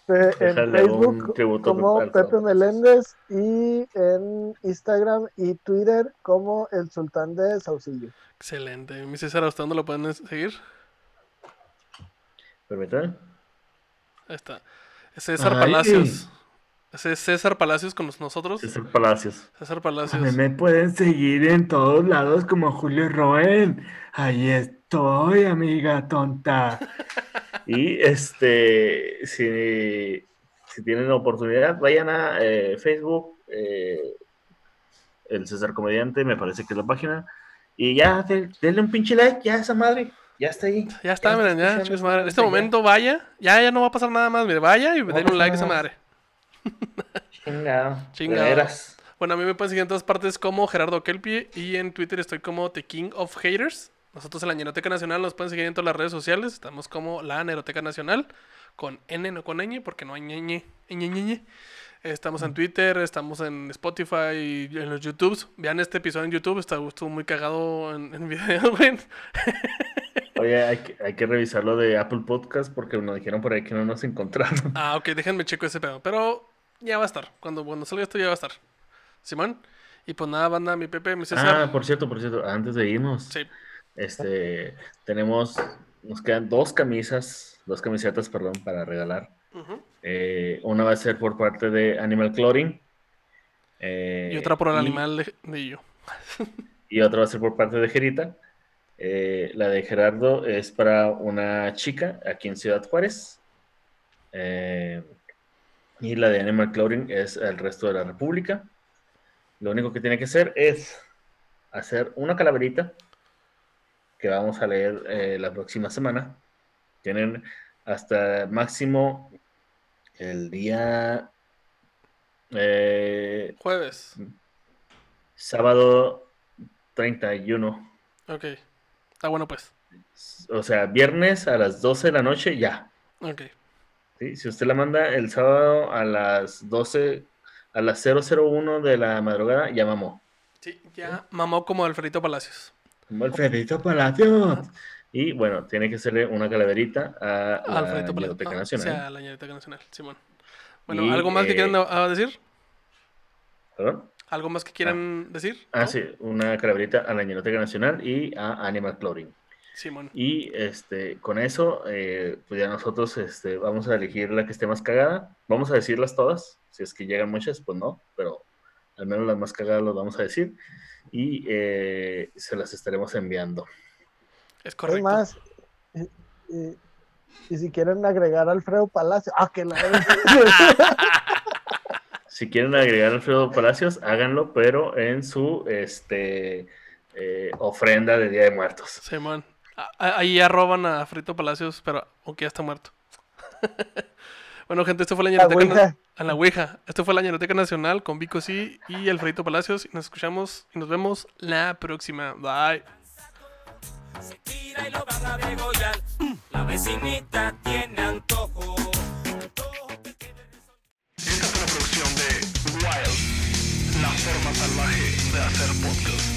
En Déjale Facebook como Pepe Alfredo. Meléndez y en Instagram y Twitter como el Sultán de Saucillo. Excelente. Mi César, ¿a usted dónde lo pueden seguir? Permítame. Ahí está. César Ay. Palacios. Ese es César Palacios con nosotros. César Palacios. César A Palacios. mí me pueden seguir en todos lados como Julio Roen. Ahí estoy, amiga tonta. Y este, si, si tienen la oportunidad, vayan a eh, Facebook, eh, el César Comediante, me parece que es la página. Y ya, de- denle un pinche like, ya esa madre, ya está ahí. Ya está, miren, ya, chingue su esta madre. En este ya. momento vaya, ya, ya no va a pasar nada más, mire, vaya y a denle un like a esa madre. Chingado. Chingado. Bueno, a mí me pueden seguir en todas partes como Gerardo Kelpie y en Twitter estoy como The King of Haters. Nosotros en la Ñeroteca Nacional nos pueden seguir en todas las redes sociales. Estamos como la Neroteca Nacional con N, no con ñ, porque no hay ñe, ñe, ñe. Estamos en Twitter, estamos en Spotify y en los YouTubes. Vean este episodio en YouTube, está, estuvo muy cagado en, en video, güey. Oye, hay que, hay que revisar lo de Apple Podcast porque nos dijeron por ahí que no nos encontraron. Ah, ok, déjenme checo ese pedo. Pero ya va a estar. Cuando, cuando salga esto ya va a estar. Simón. Y pues nada, banda, mi Pepe, mi César. Ah, por cierto, por cierto, antes de irnos, Sí. este, tenemos, nos quedan dos camisas, dos camisetas, perdón, para regalar. Eh, una va a ser por parte de Animal Clothing. eh, Y otra por el y- animal de, de yo. Y otra va a ser por parte de Gerita. Eh, la de Gerardo es para una chica aquí en Ciudad Juárez. Eh, y la de Animal Clothing es el resto de la República. Lo único que tiene que hacer es hacer una calaverita que vamos a leer eh, la próxima semana. Tienen hasta máximo el día eh, Jueves. sábado 31. Ok. Está bueno, pues. O sea, viernes a las 12 de la noche ya. Ok. ¿sí? Si usted la manda el sábado a las 12, a las 001 de la madrugada, ya mamó. Sí, ya mamó como Alfredito Palacios. Como Alfredito Palacios. Y bueno, tiene que hacerle una calaverita a la Palacios. Biblioteca Ah, Nacional. O sea, la Ñeroteca Nacional. Simón. Bueno, Y, ¿algo más que eh, quieran ah, decir? ¿Perdón? ¿Algo más que quieran decir? Ah, ¿No? sí, una calaverita a la Biblioteca Nacional y a Animal Clothing. Simón. Y este, con eso, eh, pues ya nosotros este, vamos a elegir la que esté más cagada. Vamos a decirlas todas. Si es que llegan muchas, pues no, pero al menos las más cagadas las vamos a decir. Y eh, se las estaremos enviando. Es Es correcto. más, y, y- y si quieren agregar a Alfredo Palacio, ah, que la Si quieren agregar a Alfredo Palacios, háganlo, pero en su este, eh, ofrenda de Día de Muertos. Simón. Ah, ah, Ahí ya roban a Frito Palacios, pero aunque ya está muerto. Bueno, gente, esto fue la La Ñeroteca a la Ouija. Esto fue la Ñeroteca Nacional con Vico Sí y Alfredito Palacios. Y nos escuchamos y nos vemos la próxima. Bye. Se tira y lo van a degollar. La vecinita tiene antojo. Wild, la forma salvaje de hacer podcast.